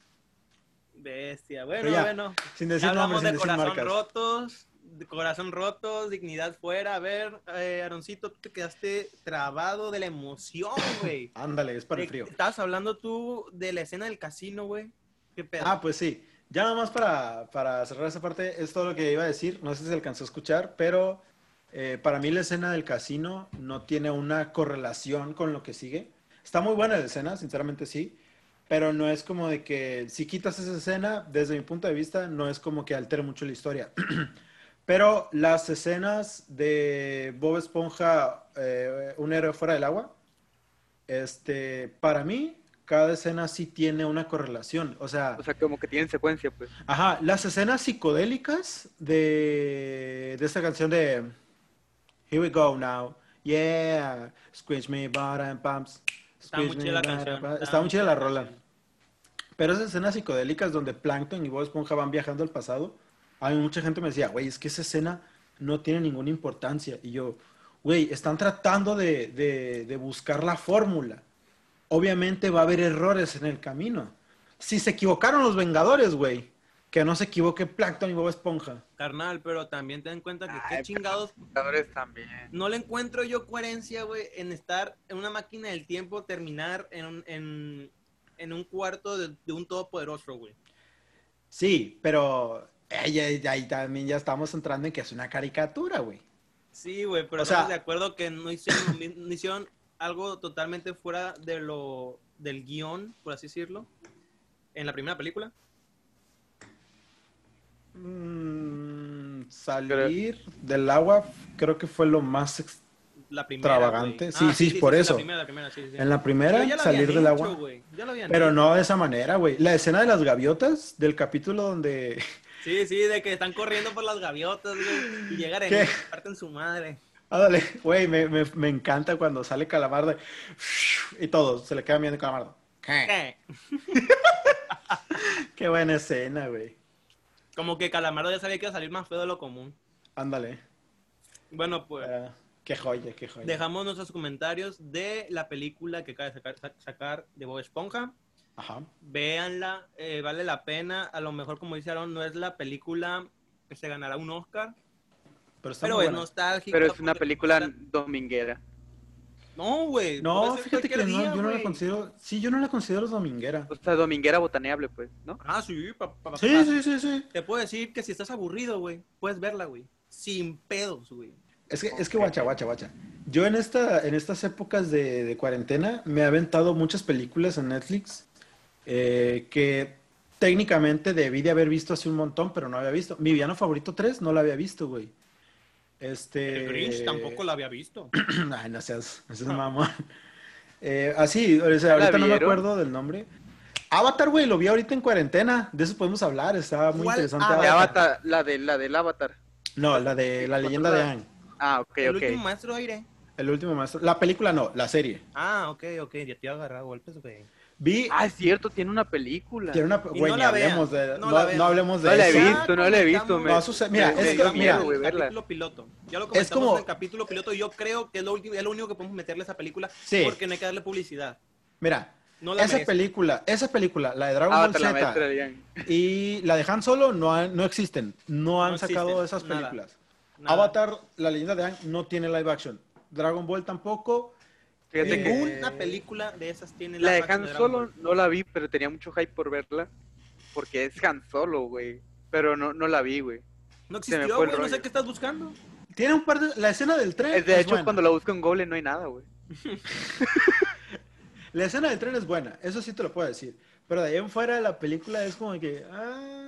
Bestia. Bueno, ya, bueno. Sin decir hablamos nombres, sin de decir corazón marcas. rotos, de corazón rotos, dignidad fuera. A ver, eh, Aroncito, tú te quedaste trabado de la emoción, güey. Ándale, es para el Eh, frío. Estabas hablando tú de la escena del casino, güey. ¿Qué pedo? Ah, pues sí. Ya nada más para, para cerrar esa parte, es todo lo que iba a decir. No sé si se alcanzó a escuchar, pero eh, para mí la escena del casino no tiene una correlación con lo que sigue. Está muy buena la escena, sinceramente sí, pero no es como de que si quitas esa escena, desde mi punto de vista, no es como que altere mucho la historia. Pero las escenas de Bob Esponja, eh, un héroe fuera del agua, este, para mí, cada escena sí tiene una correlación. O sea, O sea, como que tienen secuencia, pues. Ajá, las escenas psicodélicas de, de esta canción de Here we go now. Yeah, squeeze me bottom pumps. Está muy chida la canción. pumps. Está muy chida la rola. Pero esas escenas psicodélicas donde Plankton y Bob Esponja van viajando al pasado, hay mucha gente me decía, güey, es que esa escena no tiene ninguna importancia. Y yo, güey, están tratando de, de- de buscar la fórmula. Obviamente va a haber errores en el camino. Si se equivocaron los Vengadores, güey, que no se equivoque Plankton y Bob Esponja. Carnal, pero también ten en cuenta que qué chingados. También. No le encuentro yo coherencia, güey, en estar en una máquina del tiempo, terminar en un, en, en un cuarto de, de un todopoderoso, güey. Sí, pero ahí, ahí- ahí también ya estamos entrando en que es una caricatura, güey. Sí, güey, pero O sea- de acuerdo que no hicieron, no hicieron algo totalmente fuera de lo del guion, por así decirlo, en la primera película. Mm, salir del agua creo que fue lo más... ex- La primera. Extravagante. Ah, Sí, sí, por eso. La primera, la primera, sí, sí. En la primera, ya salir del hecho, agua. Pero hecho. no de esa manera, güey. La escena de las gaviotas del capítulo donde... Sí, sí, de que están corriendo por las gaviotas, güey, y llegan en parten su madre. Ándale, güey, me, me, me encanta cuando sale Calamardo y todos se le quedan viendo Calamardo. ¿Qué? ¿Qué? Qué buena escena, güey. Como que Calamardo ya sabía que iba a salir más feo de lo común. Ándale. Bueno, pues Ah, qué joya, qué joya. dejamos nuestros comentarios de la película que acaba de sacar, sa- sacar de Bob Esponja. Ajá. Véanla, eh, vale la pena. A lo mejor, como dice Aaron, no es la película que se ganará un Oscar, Pero está pero muy es buena. nostálgica. Pero es una película dominguera. No, güey. No, fíjate que no, yo no la considero... Sí, yo no la considero dominguera. O sea, dominguera botaneable, pues, ¿no? Ah, sí, pa- pa- Sí, pa- sí, sí, sí. Te puedo decir que si estás aburrido, güey, puedes verla, güey. Sin pedos, güey. Es que, es que guacha, guacha, guacha. Yo en esta, en estas épocas de, de cuarentena me he aventado muchas películas en Netflix eh, que técnicamente debí de haber visto hace un montón, pero no había visto. Mi villano favorito 3 no la había visto, güey. Este... El Grinch tampoco la había visto. Ay, no seas, no seas mamón. Eh, así, o sea, ahorita no me acuerdo del nombre. Avatar, güey, lo vi ahorita en cuarentena. De eso podemos hablar, está muy ¿Cuál interesante. De Avatar. Avatar, la, de, la del Avatar. No, la de la leyenda de Aang. Ah, ok, el ok. último maestro aire. El último maestro. La película no, la serie. Ah, ok, ok. Ya te iba a agarrar golpes, güey. Vi Ah, es cierto, tiene una película. Tiene una, güey, no ni vean, hablemos de, no no, la no vean. hablemos de No la he eso. visto, no la he visto, me- Va a suceder- mira, me- es me que, mira, verla. capítulo piloto. Ya lo comentamos como- en el capítulo piloto. Yo creo que es lo, último, es lo único que podemos meterle a esa película. Sí. Porque no hay que darle publicidad. mira, No la esa merece. película, esa película, la de Dragon Ball la maestra Z de y la de Han Solo no, han- no existen, no han No sacado existen, esas nada. películas. Nada. Avatar, la leyenda de Aang, no tiene live action. Dragon Ball tampoco. Fíjate que Ninguna película de esas tiene la de live action Han Solo no la vi, pero tenía mucho hype por verla. Porque es Han Solo, güey. Pero no, no la vi, güey. No existió, güey. No sé qué estás buscando. Tiene un par de... La escena del tren Es de es hecho, buena. cuando la busco en Google no hay nada, güey. La escena del tren es buena, eso sí te lo puedo decir. Pero de ahí en fuera la película es como que... ah,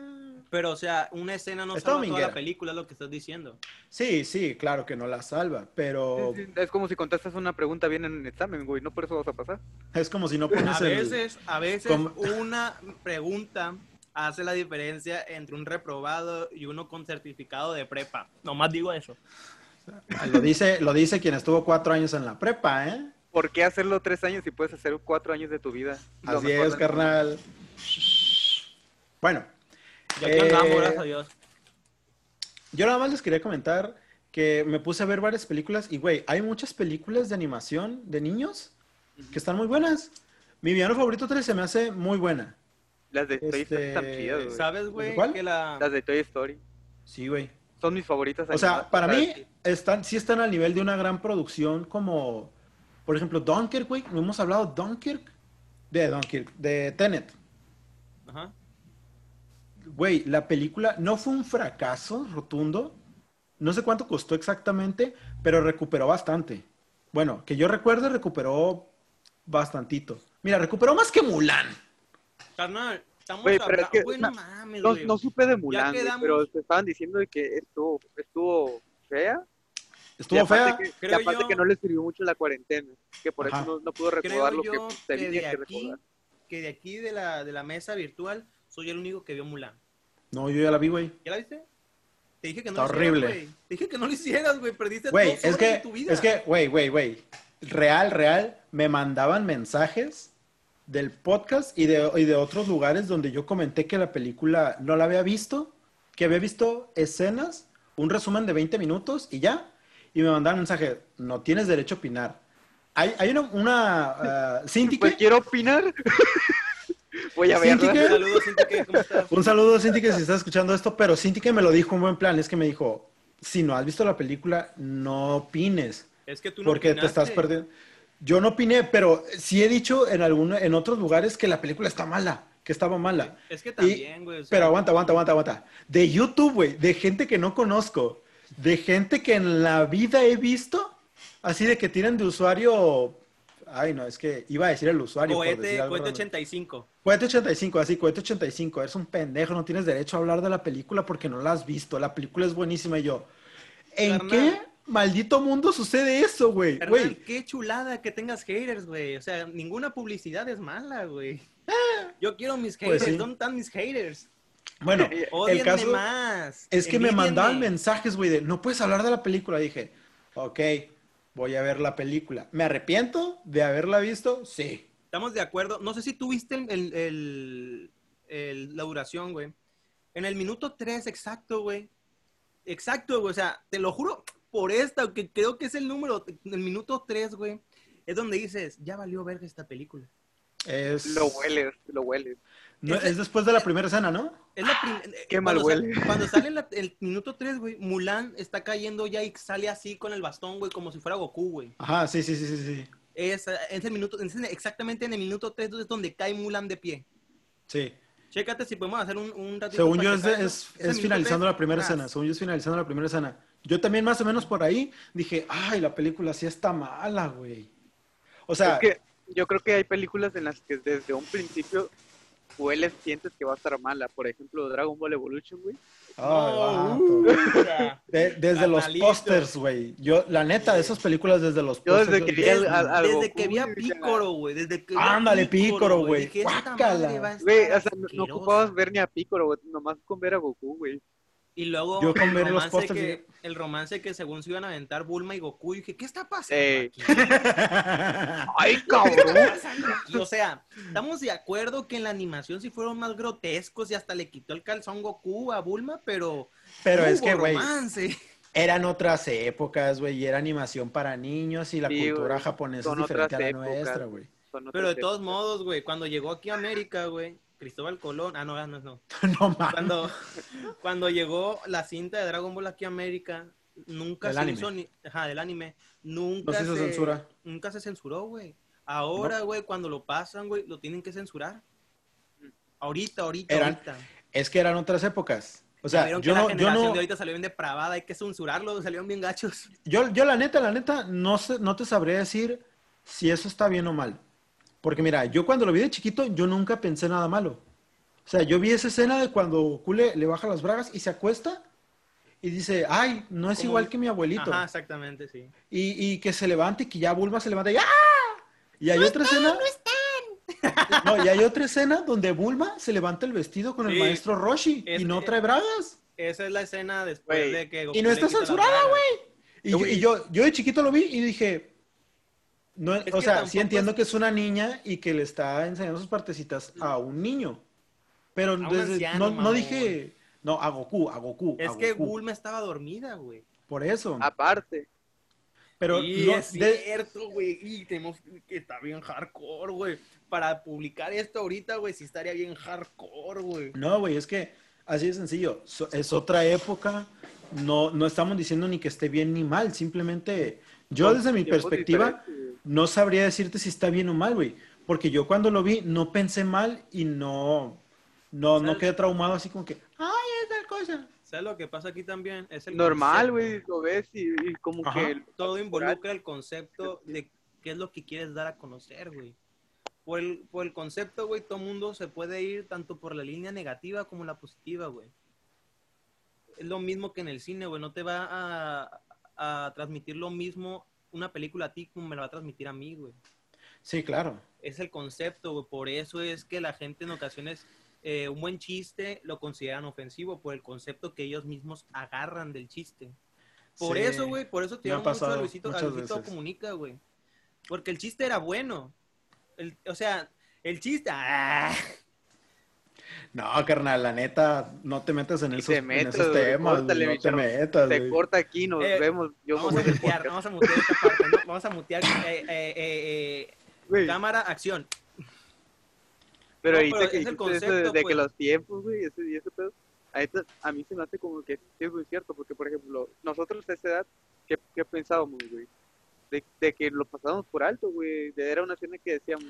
Pero, o sea, una escena no Está salva toda la película, es lo que estás diciendo. Sí, sí, claro que no la salva, pero Sí, sí, Es como si contestas una pregunta bien en el examen, güey. No por eso vas a pasar. es como si no pones A el... veces, a veces como- una pregunta hace la diferencia entre un reprobado y uno con certificado de prepa. Nomás digo eso. Lo dice, lo dice quien estuvo cuatro años en la prepa, ¿eh? ¿Por qué hacerlo tres años si puedes hacer cuatro años de tu vida? Así es, carnal. Bueno, Ya que Eh, andamos, gracias a Dios. yo nada más les quería comentar que me puse a ver varias películas y, güey, hay muchas películas de animación de niños que están muy buenas. Mi villano favorito 3 se me hace muy buena. Las de Toy Story Este, están chidas, güey. ¿Sabes, güey? ¿Cuál? Que la... Las de Toy Story. Sí, güey. Son mis favoritas. O sea, para mí están, sí están al nivel de una gran producción como, por ejemplo, Dunkirk, güey. No hemos hablado de Dunkirk. De Dunkirk, de Tenet. Güey, la película no fue un fracaso rotundo. No sé cuánto costó exactamente, pero recuperó bastante. Bueno, que yo recuerde, recuperó bastantito. Mira, recuperó más que Mulan. Carnal, estamos Güey, pero es que, Güey, o no sea, mames, No, no supe de Mulan, quedamos- pero te estaban diciendo de que estuvo, estuvo fea. y Estuvo aparte fea. Que, y Creo aparte yo- que no le sirvió mucho la cuarentena. Que por Ajá. eso no, no pudo recordar Creo lo que que tenía que aquí, recordar. que de aquí de la, de la mesa virtual soy el único que vio Mulan. No, yo ya la vi, güey. ¿Ya la viste? Te dije que no Está lo hicieras, horrible. güey. Te dije que no lo hicieras, güey. Perdiste Güey, dos es horas de que, tu vida. es que, güey, güey, güey. Real, real, me mandaban mensajes del podcast y de, y de otros lugares donde yo comenté que la película no la había visto, que había visto escenas, un resumen de 20 minutos y ya. Y me mandaban mensaje, no tienes derecho a opinar. Hay, hay una, una Cindy Pues que- quiero opinar. ¿cómo estás? Un saludo a Cinti que si está escuchando esto, pero Cinti que me lo dijo en buen plan, es que me dijo, si no has visto la película, no opines, Es que tú no porque te estás perdiendo. Yo no opiné, pero sí he dicho en alguno, en otros lugares que la película está mala, que estaba mala. Es que también, güey. o sea, Pero aguanta, aguanta, aguanta, aguanta. De YouTube, güey, de gente que no conozco, de gente que en la vida he visto, así de que tienen de usuario, ay no, es que iba a decir el usuario. Cohete, cohete random. 85. Cohete 85, así, Cohete 85, eres un pendejo, no tienes derecho a hablar de la película porque no la has visto, la película es buenísima y yo, ¿en qué maldito mundo sucede eso, güey? Qué chulada que tengas haters, güey. O sea, ninguna publicidad es mala, güey. Yo quiero mis Pues haters. sí. ¿Dónde están mis haters? bueno, el caso más. es que me mandaban mensajes, güey, de, no puedes hablar de la película, dije, ok, voy a ver la película. ¿Me arrepiento de haberla visto? Sí. Estamos de acuerdo. No sé si tú viste el, el- el- el- la duración, güey. En el minuto 3 exacto, güey. Exacto, güey. O sea, te lo juro por esta, que creo que es el número, el minuto 3, güey. Es donde dices, ya valió verga esta película. Es, Lo hueles, lo hueles. No, es después de la primera escena, ¿no? Es la eh, qué mal sale- huele. cuando sale la- el minuto 3, güey, Mulan está cayendo ya y sale así con el bastón, güey, como si fuera Goku, güey. Ajá, sí, sí, sí, sí, sí. Es, eh, es el minuto, es exactamente en el minuto 3 es donde cae Mulan de pie. Sí. Chécate si podemos hacer un, un ratito. Según yo es, es, es finalizando la primera Ah, escena. Según yo es finalizando la primera escena. Yo también más o menos por ahí dije, ay, la película sí está mala, güey. O sea, es que yo creo que hay películas en las que desde un principio hueles, sientes que va a estar mala. Por ejemplo, Dragon Ball Evolution, güey. ay, No. De- desde los pósters, güey. Yo, la neta, de esas películas desde los desde pósters. que vi al- al- al Desde Goku, que vi a Pícoro, güey. Desde que Ándale, Pícoro, güey. Güey, o sea, no, no ocupabas ver ni a Piccolo, güey, nomás con ver a Goku, güey. Y luego Yo con el, ver los romance pósters que, dije- el romance que según se iban a aventar Bulma y Goku. Y dije, ¿qué está pasando aquí? ¡Ay, ¿Qué cabrón! aquí? O sea, estamos de acuerdo que en la animación sí fueron más grotescos y hasta le quitó el calzón Goku a Bulma, pero. Pero es que, güey, romance. eran otras épocas, güey, y era animación para niños y la Sí, cultura japonesa es diferente a la épocas. nuestra, güey. Pero de todos épocas. modos, güey, cuando llegó aquí a América, güey, Cristóbal Colón. Ah, no, no, no. No mames. Cuando, cuando llegó la cinta de Dragon Ball aquí a América, nunca Del se anime. hizo ni, ajá, del anime, nunca No se hizo censura. Nunca se censuró, güey. Ahora, güey, cuando lo pasan, güey, lo tienen que censurar. Ahorita, ahorita, Eran- ahorita. Es que eran otras épocas. O sea, yo que la no, yo generación no, de ahorita salió bien depravada, hay que censurarlo, salieron bien gachos. yo, yo la neta, la neta, no sé, no te sabría decir si eso está bien o mal. Porque mira, yo cuando lo vi de chiquito, yo nunca pensé nada malo. O sea, yo vi esa escena de cuando Goku le, baja las bragas y se acuesta y dice, ay, no es igual que mi abuelito. Ajá, exactamente, sí. Y, y que se levante y que ya Bulma se levanta y ¡ah! Y hay otra escena. No, y hay otra escena donde Bulma se levanta el vestido con el maestro Roshi Es- y no es- trae bragas. Esa es la escena después Güey, de que Goku Y no está censurada, bragas. Y, yo, y yo, yo de chiquito lo vi y dije, no, Es o sea, sí entiendo es- que es una niña y que le está enseñando sus partecitas a un niño. Pero un desde- anciano, no, no dije, no, a Goku, a Goku, a Es que Goku. Bulma estaba dormida, güey. Por eso. Aparte, Pero y no- es de- cierto, güey. Y tenemos que está bien hardcore, güey. Para publicar esto ahorita, güey, sí estaría bien hardcore, güey. No, güey, es que así de sencillo. So- es otra época. No, no estamos diciendo ni que esté bien ni mal. Simplemente, yo desde mi perspectiva. No sabría decirte si está bien o mal, güey. Porque yo cuando lo vi, no pensé mal y no, no, no quedé traumado así como que, ay, es tal cosa. ¿Sabes lo que pasa aquí también? Es el Normal, güey, lo ves y, y como Ajá. que... el- Todo involucra el concepto de qué es lo que quieres dar a conocer, güey. Por el, por el concepto, güey, todo mundo se puede ir tanto por la línea negativa como la positiva, güey. Es lo mismo que en el cine, güey. No te va a, a transmitir lo mismo una película a ti como me la va a transmitir a mí, güey. Sí, claro. es el concepto, güey. Por eso es que la gente en ocasiones eh, un buen chiste lo consideran ofensivo por el concepto que ellos mismos agarran del chiste. Por Sí. eso, güey, por eso te amo mucho a Luisito, a Luisito. Comunica, güey. Porque el chiste era bueno. El- o sea, el chiste... ¡ah! No, carnal, la neta, no te metas en esos, te en metes, esos temas, córtale, no te metas, Se güey. corta aquí, nos Eh, vemos. Yo Vamos a mutear, vamos a mutear esta parte, ¿no? Vamos a mutear. eh, eh, eh, eh, cámara, acción. Pero No, ahorita pero que es el dijiste eso de, concepto, de que pues. los tiempos, güey, ese, y ese pedo, a, esta- a mí se me hace como que es muy cierto, porque, por ejemplo, nosotros a esa edad, ¿qué, qué pensábamos, güey? De, de que lo pasábamos por alto, güey. De, era una escena que decíamos,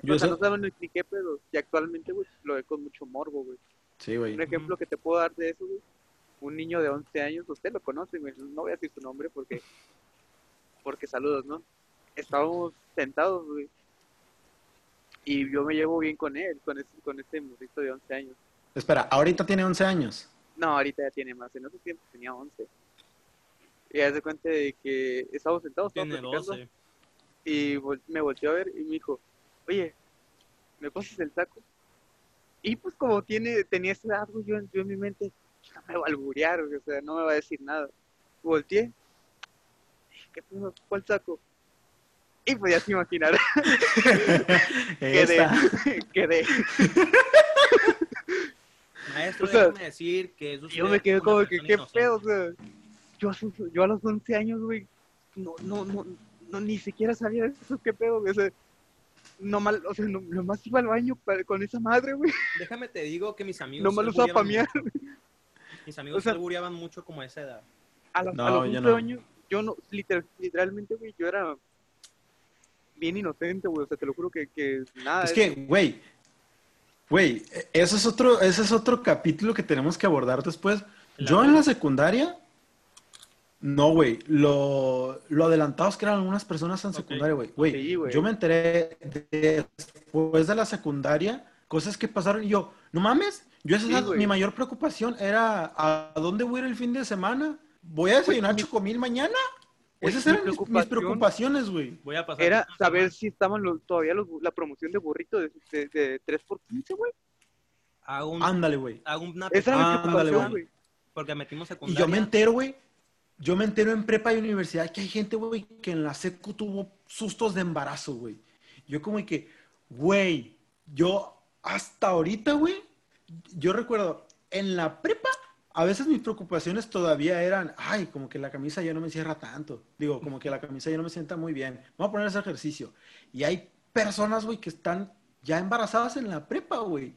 ¿qué Yo pedo? sé- No saben ni qué pedo. Y actualmente, güey, lo ve con mucho morbo, güey. Sí, güey. Un ejemplo que te puedo dar de eso, güey. Un niño de 11 años, usted lo conoce, güey. No voy a decir su nombre porque, porque saludos, ¿no? Estábamos sentados, güey. Y yo me llevo bien con él, con ese, con este morrito de 11 años. Espera, ahorita tiene 11 años. No, ahorita ya tiene más. En esos tiempos tenía 11. Y haz de cuenta de que estábamos sentados, estábamos Tiene platicando, 12. y vol- me volteó a ver y me dijo, oye, ¿me pasas el saco? Y pues como tiene, tenía edad, güey, yo, en- yo en mi mente, no me va a alburear, o sea, no me va a decir nada. Volteé, ¿qué pedo? ¿Cuál saco? Y pues ya se imaginará, quedé, quedé. Maestro, O sea, déjame decir que eso yo me quedé como que, ¿qué pedo? O sea, yo, a sus- yo a los 11 años, güey, no, no, no, no, ni siquiera sabía eso, ¿qué pedo? O sea, no mal, o sea, no, nomás iba al baño para- con esa madre, güey. Déjame te digo que mis amigos. Nomás lo usaba para mucho. Mis amigos O se albureaban mucho como a esa edad. A, los- a No, los yo 11 no. años, yo no, literal- literalmente, güey, yo era bien inocente, güey. O sea, te lo juro que, que nada. Es que, güey, güey, eso es otro, ese es otro capítulo que tenemos que abordar después. La Yo en la secundaria, no, güey, lo, lo adelantados que eran algunas personas en secundaria, güey. Güey, Sí, güey. yo me enteré después de la secundaria, cosas que pasaron y yo, no mames, yo esa Sí, edad, mi mayor preocupación era, ¿a dónde voy a ir el fin de semana? ¿Voy a desayunar mi- chocomil mañana? Esas mi eran mis- preocupaciones, güey. Voy a pasar. Era saber si estaban los- todavía los, la promoción de burrito de, de, de 3x15, güey. Hago, un, Ándale, güey. hago una Esa era mi ándale, preocupación, güey. porque metimos Y secundaria. yo me entero, güey. Yo me entero en prepa y universidad que hay gente, güey, que en la secu tuvo sustos de embarazo, güey. Yo como que, güey, yo hasta ahorita, güey, yo recuerdo, en la prepa, a veces mis preocupaciones todavía eran, ay, como que la camisa ya no me cierra tanto. Digo, como que la camisa ya no me sienta muy bien. Voy a poner ese ejercicio. Y hay personas, güey, que están ya embarazadas en la prepa, güey.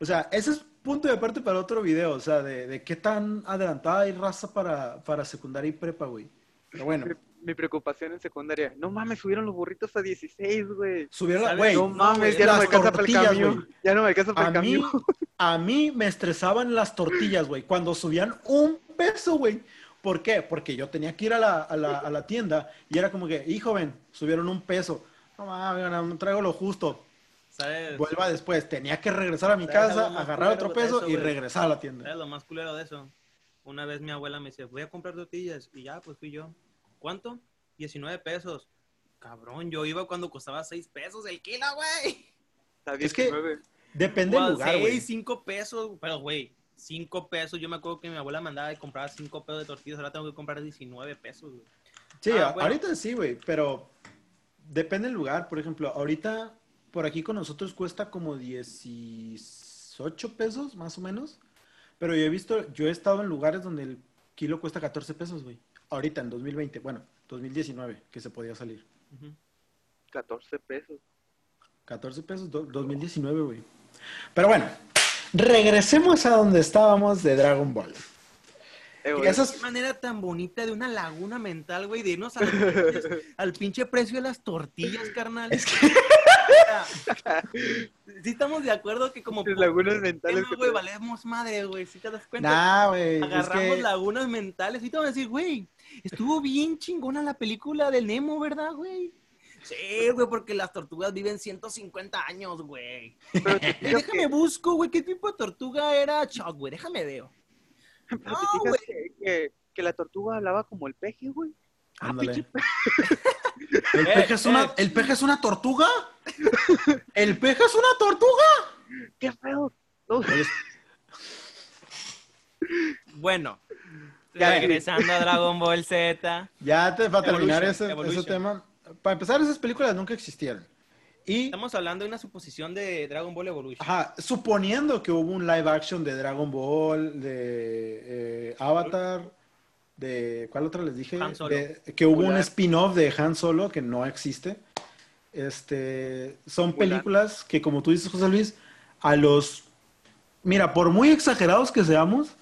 O sea, ese es punto de aparte para otro video, o sea, de, de qué tan adelantada hay raza para, para secundaria y prepa, güey. Pero bueno, Mi, mi preocupación en secundaria. No mames, subieron los burritos a 16, güey. subieron, güey, No mames, güey, ya no me alcanza para el camión. Ya no me alcanza para a el mí, camión. a mí me estresaban las tortillas, güey, cuando subían un peso, güey. ¿Por qué? Porque yo tenía que ir a la, a la, a la tienda y era como que, hijo, ven, subieron un peso. No mames, no traigo lo justo. ¿Sabes? Vuelva después. Tenía que regresar a mi ¿Sabes casa, agarrar otro peso eso, y regresar a la tienda. ¿Sabes lo más culero de eso? Una vez mi abuela me dice, voy a comprar tortillas. Y ya, pues fui yo. ¿Cuánto? 19 pesos. Cabrón, yo iba cuando costaba 6 pesos el kilo, güey. Es que- 19. Depende del lugar, güey. 6, 5 pesos. Pero, güey, 5 pesos. Yo me acuerdo que mi abuela mandaba y compraba 5 pesos de tortillas. Ahora tengo que comprar 19 pesos, güey. Sí, Ah, bueno. ahorita sí, güey, pero depende del lugar. Por ejemplo, ahorita por aquí con nosotros cuesta como 18 pesos, más o menos. Pero yo he visto, yo he estado en lugares donde el kilo cuesta 14 pesos, güey. Ahorita, en 2020, bueno, 2019, que se podía salir. Ujú. 14 pesos. 14 pesos, do- 2019, güey. Pero bueno, regresemos a donde estábamos de Dragon Ball. Eh, güey, Esas Qué manera tan bonita de una laguna mental, güey, de irnos al pinche precio de las tortillas, carnal. Es que- sí estamos de acuerdo que como lagunas mentales. que güey, valemos madre, güey, si te das cuenta. Nah, güey. es Agarramos que- lagunas mentales y te van a decir, güey, estuvo bien chingona la película del Nemo, ¿verdad, güey? Sí, güey, porque las tortugas viven 150 años, güey. Pero te fijas Déjame busco, güey, qué tipo de tortuga era Chuck, güey, déjame veo. que, pero No, te fijas güey. que, que, que la tortuga hablaba como el peje, güey. Ah, Ándale. ¿El peje, es una, eh. ¿El peje es una tortuga? ¿El peje es una tortuga? ¿Qué feo? No, Bueno, Ya, regresando a Dragon Ball Z. Ya te, para terminar Evolution, ese, tema, para empezar, esas películas nunca existieron. Y, Estamos hablando de una suposición de Dragon Ball Evolution. ajá, suponiendo que hubo un live action de Dragon Ball, de eh, Avatar, de, ¿cuál otra les dije? Han Solo. De- que hubo un spin-off de Han Solo que no existe. Este, son Mulan. películas que, como tú dices, José Luis, a los, mira, por muy exagerados que seamos,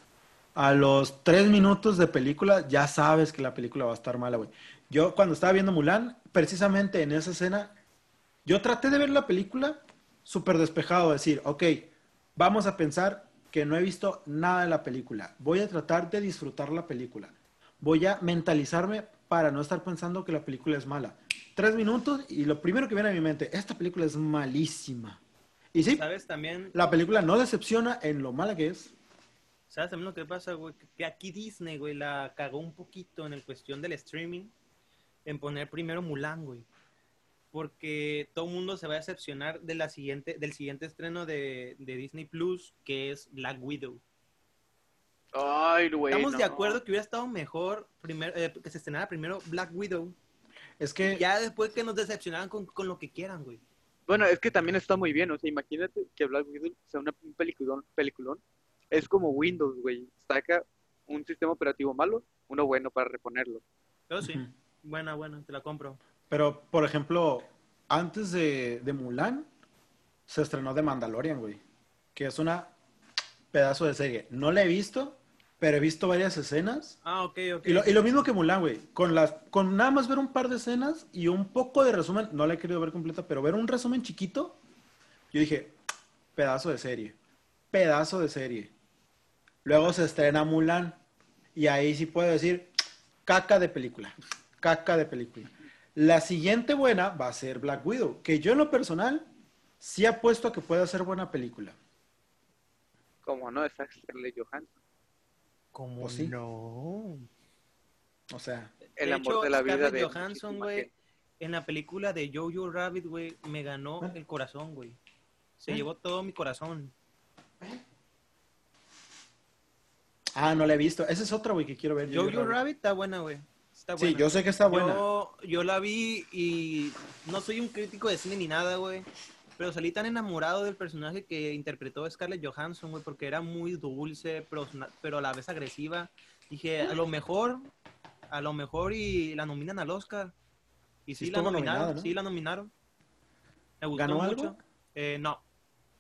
a los tres minutos de película ya sabes que la película va a estar mala, güey. Yo cuando estaba viendo Mulan, precisamente en esa escena, yo traté de ver la película súper despejado, decir, ok, vamos a pensar que no he visto nada de la película. Voy a tratar de disfrutar la película. Voy a mentalizarme para no estar pensando que la película es mala. Tres minutos y lo primero que viene a mi mente, esta película es malísima. Y sí, ¿Sabes también? la película no decepciona en lo mala que es. ¿Sabes también lo que pasa, güey? Que- aquí Disney, güey, la cagó un poquito en el cuestión del streaming en poner primero Mulan, güey. Porque todo el mundo se va a decepcionar de la siguiente, del siguiente estreno de, de Disney Plus, que es Black Widow. Ay, güey. Estamos de acuerdo que hubiera estado mejor primero, eh, que se estrenara primero Black Widow. Es que Ya después que nos decepcionaran con, con lo que quieran, güey. Bueno, es que también está muy bien, o sea, imagínate que Black Widow sea una, un peliculón, peliculón. Es como Windows, güey. Saca un sistema operativo malo, uno bueno para reponerlo. Pero sí, buena, buena, te la compro. Pero, por ejemplo, antes de, de Mulan, se estrenó The Mandalorian, güey. Que es una pedazo de serie. No la he visto, pero he visto varias escenas. Ah, ok, ok. Y lo, y lo mismo que Mulan, güey. Con, las, con nada más ver un par de escenas y un poco de resumen, no la he querido ver completa, pero ver un resumen chiquito, yo dije, pedazo de serie. Pedazo de serie. Luego se estrena Mulan. Y ahí sí puedo decir, caca de película. Caca de película. La siguiente buena va a ser Black Widow, que yo en lo personal sí apuesto a que pueda ser buena película. Como no, está Scarlett Johansson. ¿Cómo ¿O sí? no? O sea, El de amor hecho, de la vida Scarlett de Johansson, güey, en la película de Jojo Rabbit, güey, me ganó ¿Eh? el corazón, güey. Se ¿Eh? llevó todo mi corazón. ah, no la he visto. Esa es otra, güey, que quiero ver. Jojo Jojo Rabbit está buena, güey. Está Sí, buena. yo sé que está buena. Yo, yo la vi y no soy un crítico de cine ni nada, güey. Pero salí tan enamorado del personaje que interpretó Scarlett Johansson, güey, porque era muy dulce, pero, pero a la vez agresiva. Dije, a lo mejor, a lo mejor y la nominan al Oscar. Y sí, la nominaron, ¿no? sí la nominaron. Me gustó ¿Ganó mucho. algo? Eh, no,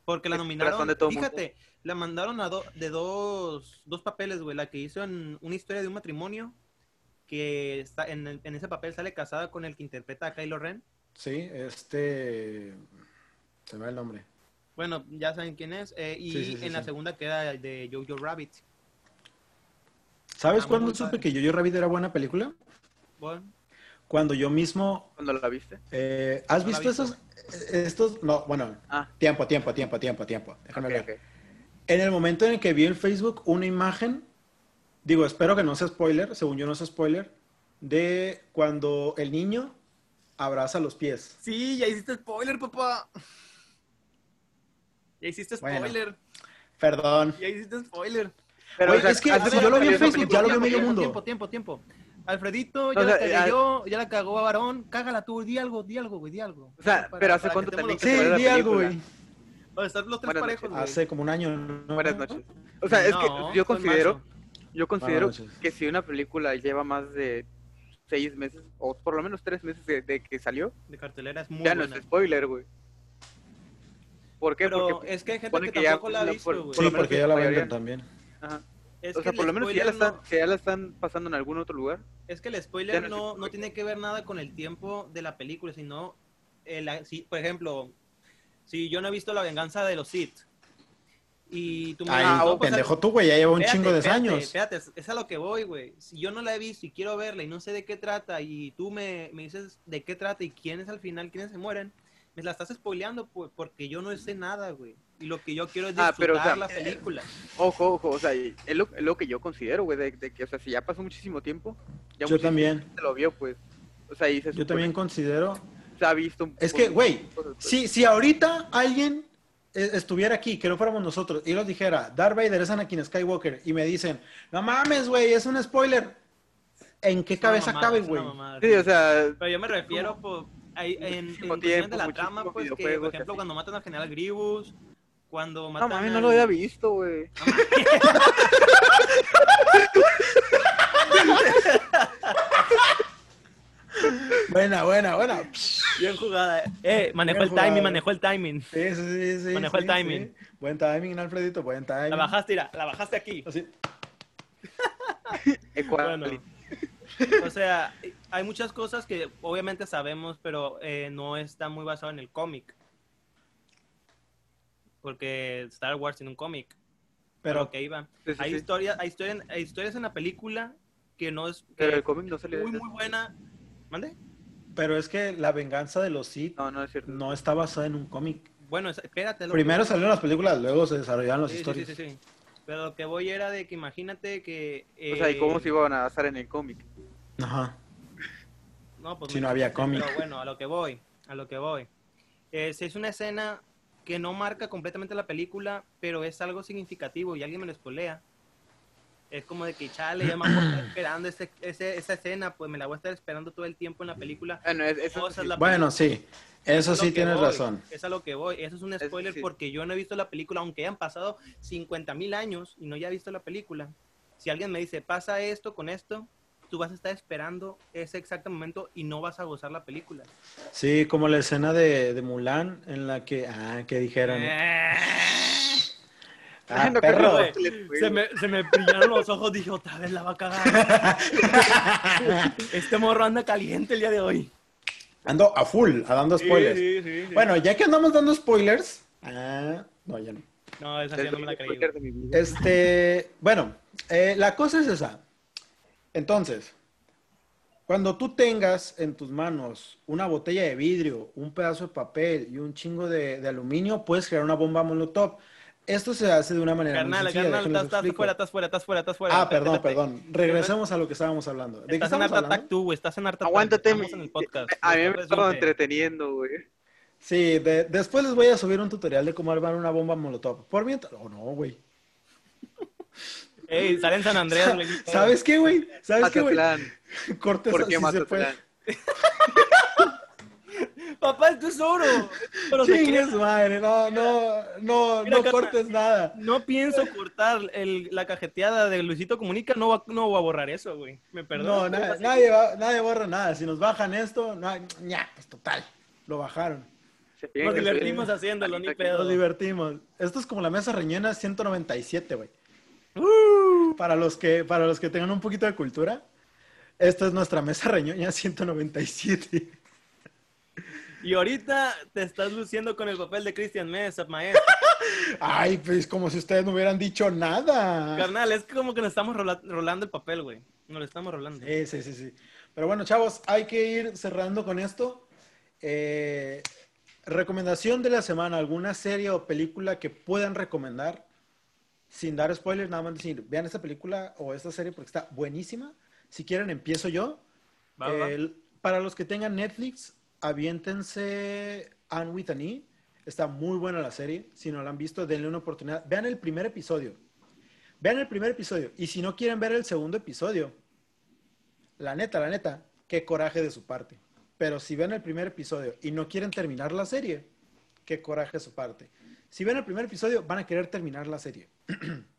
porque la nominaron, de todo mundo. fíjate, la mandaron a do- de dos, dos papeles, güey, la que hizo en una historia de un matrimonio, que está en, en ese papel sale casada con el que interpreta a Kylo Ren. Sí, este. Se me va el nombre. Bueno, ya saben quién es. eh, y Sí, sí, sí, en la segunda queda el de Jojo Rabbit. ¿Sabes Ah, cuándo supe padre. que Jojo Rabbit era buena película? Bueno, Cuando yo mismo. ¿Cuándo la viste? eh, ¿Has visto esos? Estos. No, bueno. Ah, Tiempo, tiempo, tiempo, tiempo, tiempo. Déjame ver. En el momento en el que vi en Facebook una imagen, digo, espero que no sea spoiler, según yo no sea spoiler, de cuando el niño abraza los pies. Sí, ya hiciste spoiler, papá. Ya hiciste Bueno. spoiler. Perdón. Ya hiciste spoiler. Pero, Oye, o sea, es que ¿hace si cuánto yo lo vi en Facebook, ya lo vio medio mundo. Tiempo, tiempo, tiempo. Alfredito, ya O la cagué yo, ya la cagó a Varón. Cágala tú, di algo, di algo, güey, di algo. O sea, Para- pero ¿hace cuánto que también que Sí, di algo, güey. estar los tres Buenas parejos, noches. Hace como un año. ¿no? Buenas noches. O sea, es que No, yo fue en considero, yo considero que si una película lleva más de seis meses, o por lo menos tres meses de, de que salió, De cartelera es muy ya no es spoiler, güey. ¿Por qué? Pero Porque, es que hay gente que, que ya tampoco la ha la- visto, por-. Sí, porque ya la mayoría- venden también. ajá. Es o sea, el por lo menos que ya, la spoiler están, no- ya la están pasando en algún otro lugar. Es que el Ya spoiler no no, tiene que ver nada con el tiempo de la película, sino, el, si, por ejemplo, si yo no he visto La venganza de los Sith y tú me Ay, dices, no, pues, pendejo tú, güey, ya lleva un espérate, chingo de espérate, años. Espérate, es a lo que voy, güey. Si yo no la he visto y quiero verla y no sé de qué trata y tú me, me dices de qué trata y quiénes al final, quiénes se mueren, me la estás spoileando pues, porque yo no sé nada, güey. Y lo que yo quiero es Ah, disfrutar pero, o sea, la película. Ojo, ojo, o sea, es lo, es lo que yo considero, güey, de, de que, o sea, si ya pasó muchísimo tiempo, ya Yo también. gente lo vio, pues. O sea, y se Yo también considero. se ha visto. un- Es que, güey, pues. si, si ahorita alguien eh, estuviera aquí, que no fuéramos nosotros, y nos dijera, Darth Vader es Anakin Skywalker, y me dicen, no mames, güey, es un spoiler, ¿en qué cabeza mamada, cabe, güey? Sí, o sea, Pero yo me refiero por, en, en de la trama, pues que, por ejemplo, cuando matan al general Grievous, cuando no matan mames, no al- lo había visto, güey. Buena, buena, buena. Bien jugada. Eh, manejó Bien el timing, manejó el timing. Sí, sí, sí. sí, Manejó el timing. sí. Buen timing, Alfredito, buen timing. La bajaste, mira, la bajaste aquí. Así. Bueno, o sea, hay muchas cosas que obviamente sabemos, pero eh, no está muy basado en el cómic. Porque Star Wars tiene un cómic. Pero que iba. Sí, sí, Hay, sí. historia, hay, historia, hay historias en la película que no es que Pero el cómic no salió de muy, muy buena. ¿Mande? pero es que la venganza de los Sith No, no es cierto. no está basada en un cómic. Bueno, es- espérate. Primero que- salieron las películas, luego se desarrollaron las Sí, sí, historias. sí, sí, sí. Pero lo que voy era de que imagínate que... O sea, ¿y cómo eh, se iban a basar en el cómic? Ajá. No, pues Si no había cómic. Pero bueno, a lo que voy, a lo que voy. Eh, si es una escena que no marca completamente la película, pero es algo significativo y alguien me lo espolea. Es como de que, chale, ya me voy a estar esperando ese, ese- esa escena, pues me la voy a estar esperando todo el tiempo en la película. Bueno, es- eso sí. la- Bueno, sí. Eso sí tienes voy, razón. Es a lo que voy. Eso es un Eso spoiler sí. porque yo no he visto la película, aunque hayan pasado 50 mil años y no haya visto la película. Si alguien me dice, pasa esto con esto, tú vas a estar esperando ese exacto momento y no vas a gozar la película. Sí, como la escena de, de Mulan en la que, ah, que dijeron, ah, No perro. Se me, se me brillaron los ojos, dije, otra vez la va a cagar. este morro anda caliente el día de hoy. Ando a full, a dando spoilers. Sí, sí, sí. Bueno, ya que andamos dando spoilers, ah, no, ya no. No, esa Es no me la creí. Este, bueno, eh, la cosa es esa. Entonces, cuando tú tengas en tus manos una botella de vidrio, un pedazo de papel y un chingo de, de aluminio, puedes crear una bomba molotov. Esto se hace de una manera muy Carnal, sencilla, carnal, estás, estás fuera, estás fuera, estás fuera, estás fuera. Ah, Espérate, perdón, espérate. perdón. Regresemos a lo que estábamos hablando. ¿De qué Estás en estamos Art tú, güey. Estás en Art. Aguántate, Estamos mi- en el podcast. A mí me estaba entreteniendo, güey. Sí, de- después les voy a subir un tutorial de cómo armar una bomba molotov. Por mientras... Oh, no, güey. Ey, sale en San Andreas, güey. ¿Sabes qué, güey? ¿Sabes qué, güey? Cortes ¿Por qué así se puede. Papá, el tesoro. Pero te Chingues madre, no, no, no, Mira, no cortes nada. No pienso cortar el- la cajeteada de Luisito Comunica, no va, no voy a borrar eso, güey. Me No, perdón. na- nadie, va- nadie borra nada. Si nos bajan esto, no, hay- ya, pues total, lo bajaron. Nos divertimos haciéndolo, ni pedo. Nos divertimos. Esto es como la mesa reñena 197, güey. Uh, Para los que, para los que tengan un poquito de cultura, esta es nuestra mesa reñoña 197. Y ahorita te estás luciendo con el papel de Christian Mesa, maestro. Ay, pues como si ustedes no hubieran dicho nada. Carnal, es como que nos estamos rola- rolando el papel, güey. Nos lo estamos rolando. Sí, sí, sí, sí. Pero bueno, chavos, hay que ir cerrando con esto. Eh, recomendación de la semana, alguna serie o película que puedan recomendar sin dar spoilers, nada más decir, vean esta película o esta serie porque está buenísima. Si quieren, empiezo yo. Va, va. El- para los que tengan Netflix, aviéntense Anne with an E. Está muy buena la serie. Si no la han visto, denle una oportunidad. Vean el primer episodio. Vean el primer episodio. Y si no quieren ver el segundo episodio, la neta, la neta, qué coraje de su parte. Pero si ven el primer episodio y no quieren terminar la serie, qué coraje de su parte. Si ven el primer episodio, van a querer terminar la serie.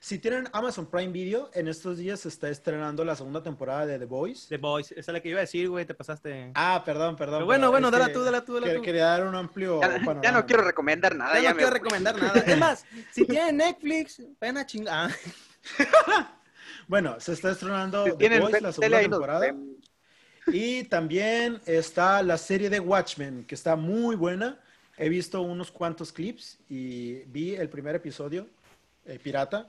si tienen Amazon Prime Video, en estos días se está estrenando la segunda temporada de The Boys. The Boys, esa es la que iba a decir, güey, te pasaste. Ah, perdón, perdón. Pero bueno, bueno, que tú, dala tú, dala que- tú. Quería dar un amplio Ya, no quiero recomendar nada. Ya ya no me quiero recomendar nada. Es más, si tienen Netflix, ven a chingar. Bueno, se está estrenando Si The Boys, la segunda temporada. Y también está la serie de Watchmen, que está muy buena. He visto unos cuantos clips y vi el primer episodio, eh, pirata.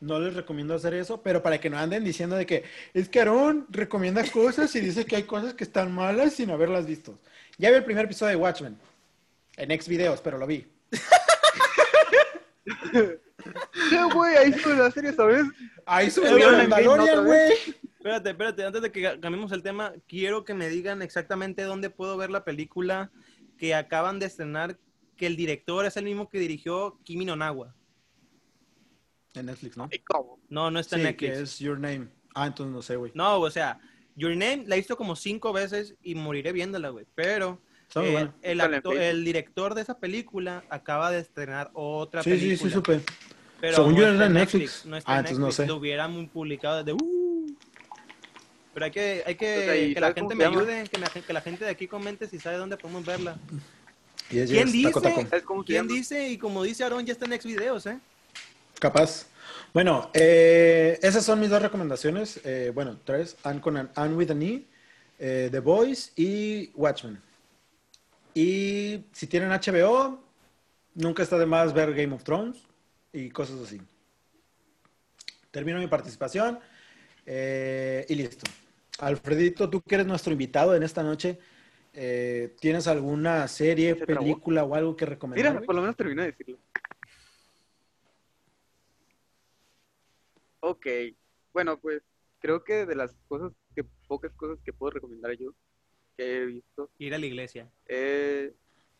No les recomiendo hacer eso, pero para que no anden diciendo de que es que Aaron recomienda cosas y dice que hay cosas que están malas sin haberlas visto. Ya vi el primer episodio de Watchmen en ex videos, pero lo vi. Sí, güey, ahí sube la serie, ¿sabes? Ahí ¿Vieron subieron en Game Mandalorian, güey. Espérate, espérate, antes de que ca- cambiemos el tema, quiero que me digan exactamente dónde puedo ver la película que acaban de estrenar, que el director es el mismo que dirigió Kimi no Nawa. En Netflix, ¿no? ¿Y cómo? No, no está Sí, en Netflix. que es Your Name. Ah, entonces no sé, güey. No, o sea, Your Name la he visto como cinco veces y moriré viéndola, güey. Pero eh, el, acto- el director de esa película acaba de estrenar otra Sí, sí, película. sí, supe. Pero Según yo era en Netflix. No está Ah, en entonces no Netflix. sé. Lo hubieran publicado desde... uh. Pero hay que, hay que, O sea, ¿y que la gente me ayude, que, me- que la gente de aquí comente si sabe dónde podemos verla. ¿Quién dice? taco, taco. ¿Sabes cómo se ¿Quién dice? Y como dice Aaron, ya está en Next Videos, ¿eh? Capaz. Bueno, eh, esas son mis dos recomendaciones. Eh, bueno, tres. Anne, con an, with an E, eh, The Boys y Watchmen. Y si tienen HBO, nunca está de más ver Game of Thrones y cosas así. Termino mi participación eh, y listo. Alfredito, tú que eres nuestro invitado en esta noche, eh, ¿tienes alguna serie, película o algo que recomendar? Mira, por lo menos terminó de decirlo. Ok, bueno, pues creo que de las cosas que, pocas cosas que puedo recomendar yo, que he visto, Ir a la iglesia. es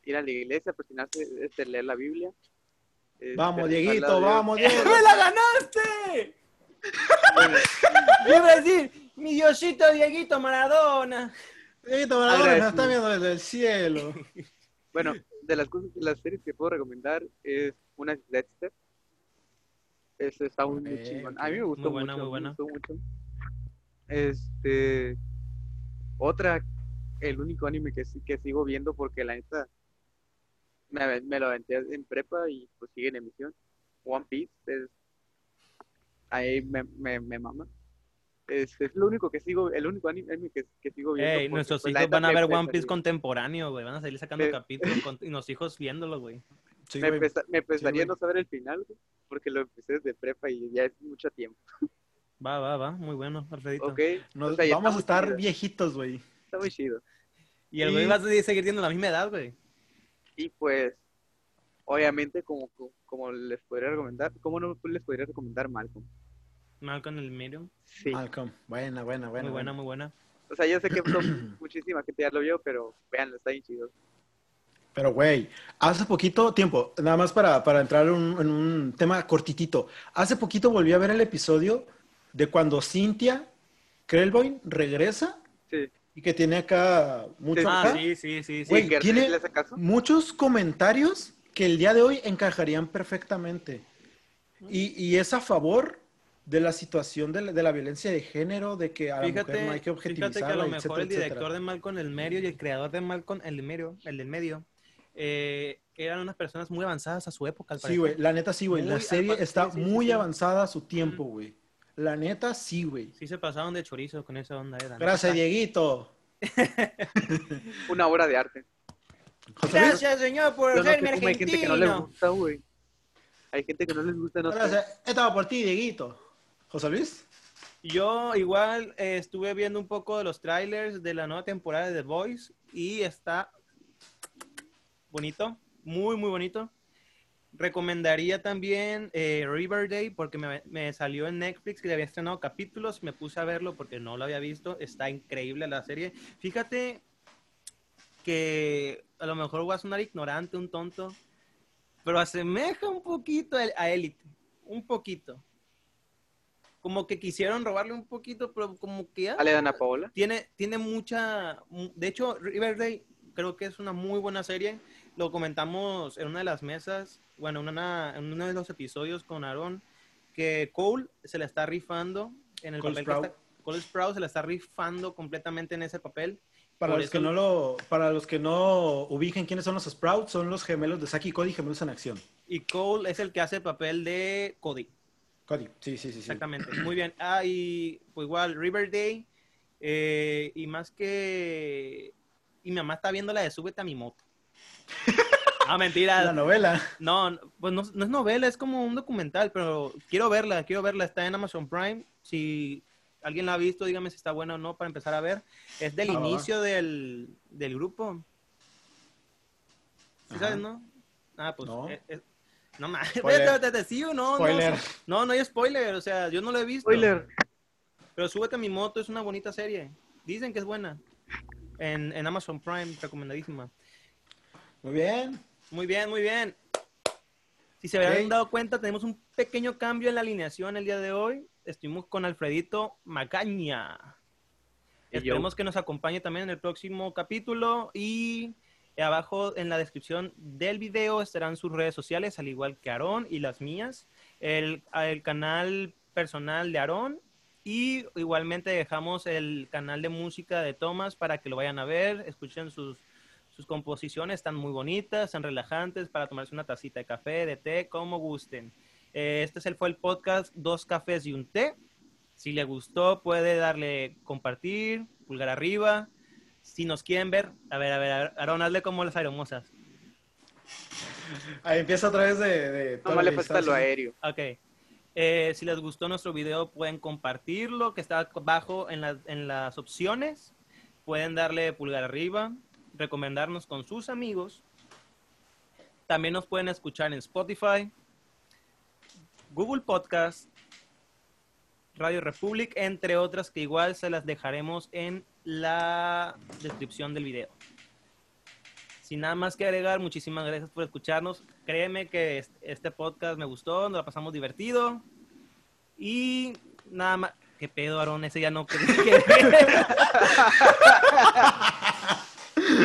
ir a la iglesia, presionarse, este, leer la Biblia. este, Vamos, Dieguito, la- vamos, Diego. ¡Me la ganaste! Yo iba a decir, mi Diosito Dieguito Maradona. Dieguito Maradona nos está viendo desde el cielo. Bueno, de las cosas, de las series que puedo recomendar es una es Dexter. Eso está muy, chingón. A mí me gustó Muy buena, mucho, muy buena. me gustó mucho. Este, otra, el único anime que, sí- que sigo viendo porque la neta me, me lo aventé en prepa y pues sigue en emisión. One Piece es, ahí me, me, me mama. Es, es lo único que sigo, el único anime que, que sigo viendo. Ey, porque, nuestros pues, la hijos van a ver One Piece contemporáneo, güey. Van a salir sacando capítulos con- y los hijos viéndolo, güey. Sí, Me, empeza- me empezaría a güey. no saber el final, güey, porque lo empecé desde prepa y ya es mucho tiempo. Va, va, va. Muy bueno, Alfredito. ¿Ok? Nos- O sea, ya vamos a estar chido, viejitos, güey. Está muy chido. Y el Y- güey va a seguir teniendo la misma edad, güey. Y pues, obviamente, como, les podría recomendar, ¿cómo no les podría recomendar Malcolm? Malcolm el medio. Sí. Malcolm, buena, buena, buena. Muy buena, muy buena. O sea, yo sé que son- muchísima gente ya lo vio, pero véanlo, está bien chido. Pero, güey, hace poquito tiempo, nada más para, para entrar en un, en un tema cortitito. Hace poquito volví a ver el episodio de cuando Cynthia Krellboy regresa Sí. y que tiene acá mucho acá. sí, sí, sí, sí. Güey, que tiene- le hace caso. muchos comentarios que el día de hoy encajarían perfectamente. Y, y es a favor de la situación de la, de la violencia de género, de que a la mujer Fíjate, no hay que fíjate objetivizarla, que a lo etcétera, el director etcétera. de Malcolm el medio y el creador de Malcolm el medio, el del medio, eh, eran unas personas muy avanzadas a su época, al Sí, güey, la neta sí, güey. La serie está sí, sí, sí, muy sí. avanzada a su tiempo, güey. La neta sí, güey. Sí se pasaron de chorizo con esa onda. eh, la Gracias, neta. Dieguito. Una obra de arte. José Luis, Gracias, señor, por no sé serme cómo hay gente que no les argentino. gusta, güey. Hay gente que no les gusta, no gracias. Esta va por ti, Dieguito. José Luis. Yo igual eh, estuve viendo un poco de los trailers de la nueva temporada de The Voice y está bonito, muy, muy bonito. Recomendaría también eh, Riverdale porque me, me salió en Netflix que había estrenado capítulos. Me puse a verlo porque no lo había visto. Está increíble la serie. Fíjate que a lo mejor voy a sonar ignorante, un tonto, pero asemeja un poquito a Elite. Un poquito. Como que quisieron robarle un poquito, pero como que... Ale Dana Paola. tiene, tiene mucha. mu- De hecho, Riverdale creo que es una muy buena serie. Lo comentamos en una de las mesas, bueno, en, una- en uno de los episodios con Aaron, que Cole se la está rifando en el Cole papel. que Sprout. está- Cole Sprout se la está rifando completamente en ese papel. Para Por los, que no lo, para los que no ubiquen quiénes son los Sprouts, son los gemelos de Saki y Cody, gemelos en acción. Y Cole es el que hace el papel de Cody. Cody, sí, sí, sí. sí. Exactamente. Muy bien. Ah, y pues igual, Riverdale. eh, y más que. Y mi mamá está viendo la de Súbete a mi moto. Ah, mentira. La novela. No, no, pues no, no es novela, es como un documental, pero quiero verla, quiero verla. Está en Amazon Prime. Si alguien la ha visto, dígame si está buena o no para empezar a ver. Es del Ah, inicio del, del grupo. ¿Sí Ajá. sabes, no? Ah, pues. No. es- es- no mames, Spoiler. espérate, espérate, sí o no, Spoiler. no. No, no hay spoiler, o sea, yo no lo he visto. Spoiler. Pero súbete a mi moto, es una bonita serie. Dicen que es buena. En, en Amazon Prime, recomendadísima. Muy bien. Muy bien, muy bien. Si se habían dado cuenta, tenemos un pequeño cambio en la alineación el día de hoy. Estuvimos con Alfredito Macaña. Y yo. Esperemos que nos acompañe también en el próximo capítulo. Y abajo en la descripción del video estarán sus redes sociales, al igual que Aarón y las mías. El, el canal personal de Aarón Y igualmente dejamos el canal de música de Thomas para que lo vayan a ver, escuchen sus, sus composiciones, están muy bonitas, están relajantes para tomarse una tacita de café, de té, como gusten. Eh, este es el, fue el podcast Dos Cafés y un Té. Si le gustó, puede darle compartir, pulgar arriba. Si nos quieren ver, a ver, a ver, Aaron, hazle como las aeromosas. Ahí empieza otra vez de... de No le falta lo aéreo. Ok. Eh, si les gustó nuestro video, pueden compartirlo, que está abajo en, la- en las opciones. Pueden darle pulgar arriba, recomendarnos con sus amigos. También nos pueden escuchar en Spotify, Google Podcast, Radio Republic, entre otras que igual se las dejaremos en la descripción del video. Sin nada más que agregar, muchísimas gracias por escucharnos. Créeme que est- este podcast me gustó, nos la pasamos divertido. Y nada más. ¿Qué pedo, Aaron? Ese ya no que- que-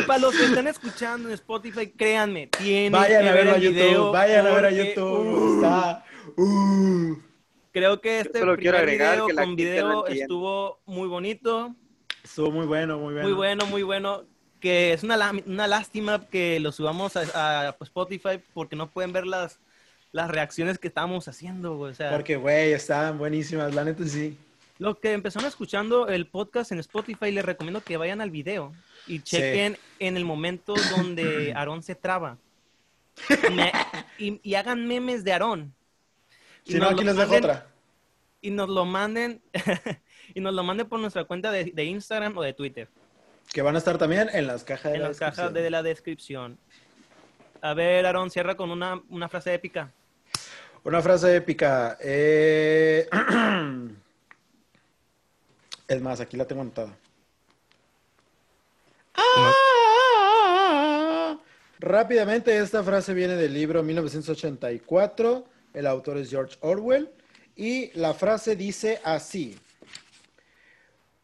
para los que están escuchando en Spotify, créanme, tienen Vayan que a ver a el video. YouTube, vayan a ver a YouTube. uh, Está... Uh. Creo que este quiero primer agregar video que la con video estuvo muy bonito. Estuvo muy bueno, muy bueno. Muy bueno, muy bueno. Que es una, una lástima que lo subamos a, a Spotify porque no pueden ver las, las reacciones que estamos haciendo, güey. O sea, Porque, güey, estaban buenísimas, la neta sí. Los que empezaron escuchando el podcast en Spotify, les recomiendo que vayan al video y chequen en el momento donde Aarón se traba. Y, me- y- y hagan memes de Aarón. Si no, aquí lo les dejo otra. Y nos lo manden, y nos lo manden por nuestra cuenta de, de Instagram o de Twitter. Que van a estar también en las cajas de en la las cajas descripción. de la descripción. A ver, Aaron, cierra con una, una frase épica. Una frase épica. eh, Es más, aquí la tengo anotada. Ah, Rápidamente, esta frase viene del libro 1984. El autor es George Orwell. Y la frase dice así.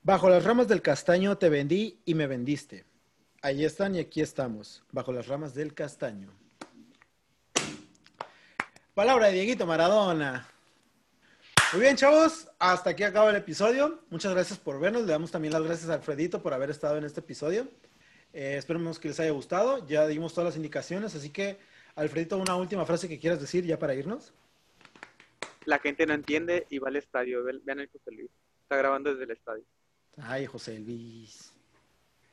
Bajo las ramas del castaño te vendí y me vendiste. Ahí están y aquí estamos. Bajo las ramas del castaño. Palabra de Dieguito Maradona. Muy bien, chavos. Hasta aquí acaba el episodio. Muchas gracias por vernos. Le damos también las gracias a Alfredito por haber estado en este episodio. Eh, esperemos que les haya gustado. Ya dimos todas las indicaciones. Así que, Alfredito, una última frase que quieras decir ya para irnos. La gente no entiende y va al estadio. Ve- Vean el José Luis. Está grabando desde el estadio. Ay, José Luis.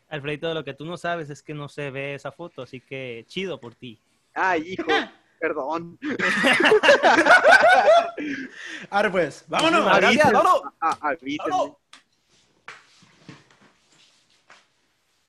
Alfredito, lo que tú no sabes es que no se ve esa foto, así que chido por ti. Ay, hijo. Perdón. Ahora pues, vámonos. Avísenme. vámonos. Ah. ¡Vámonos!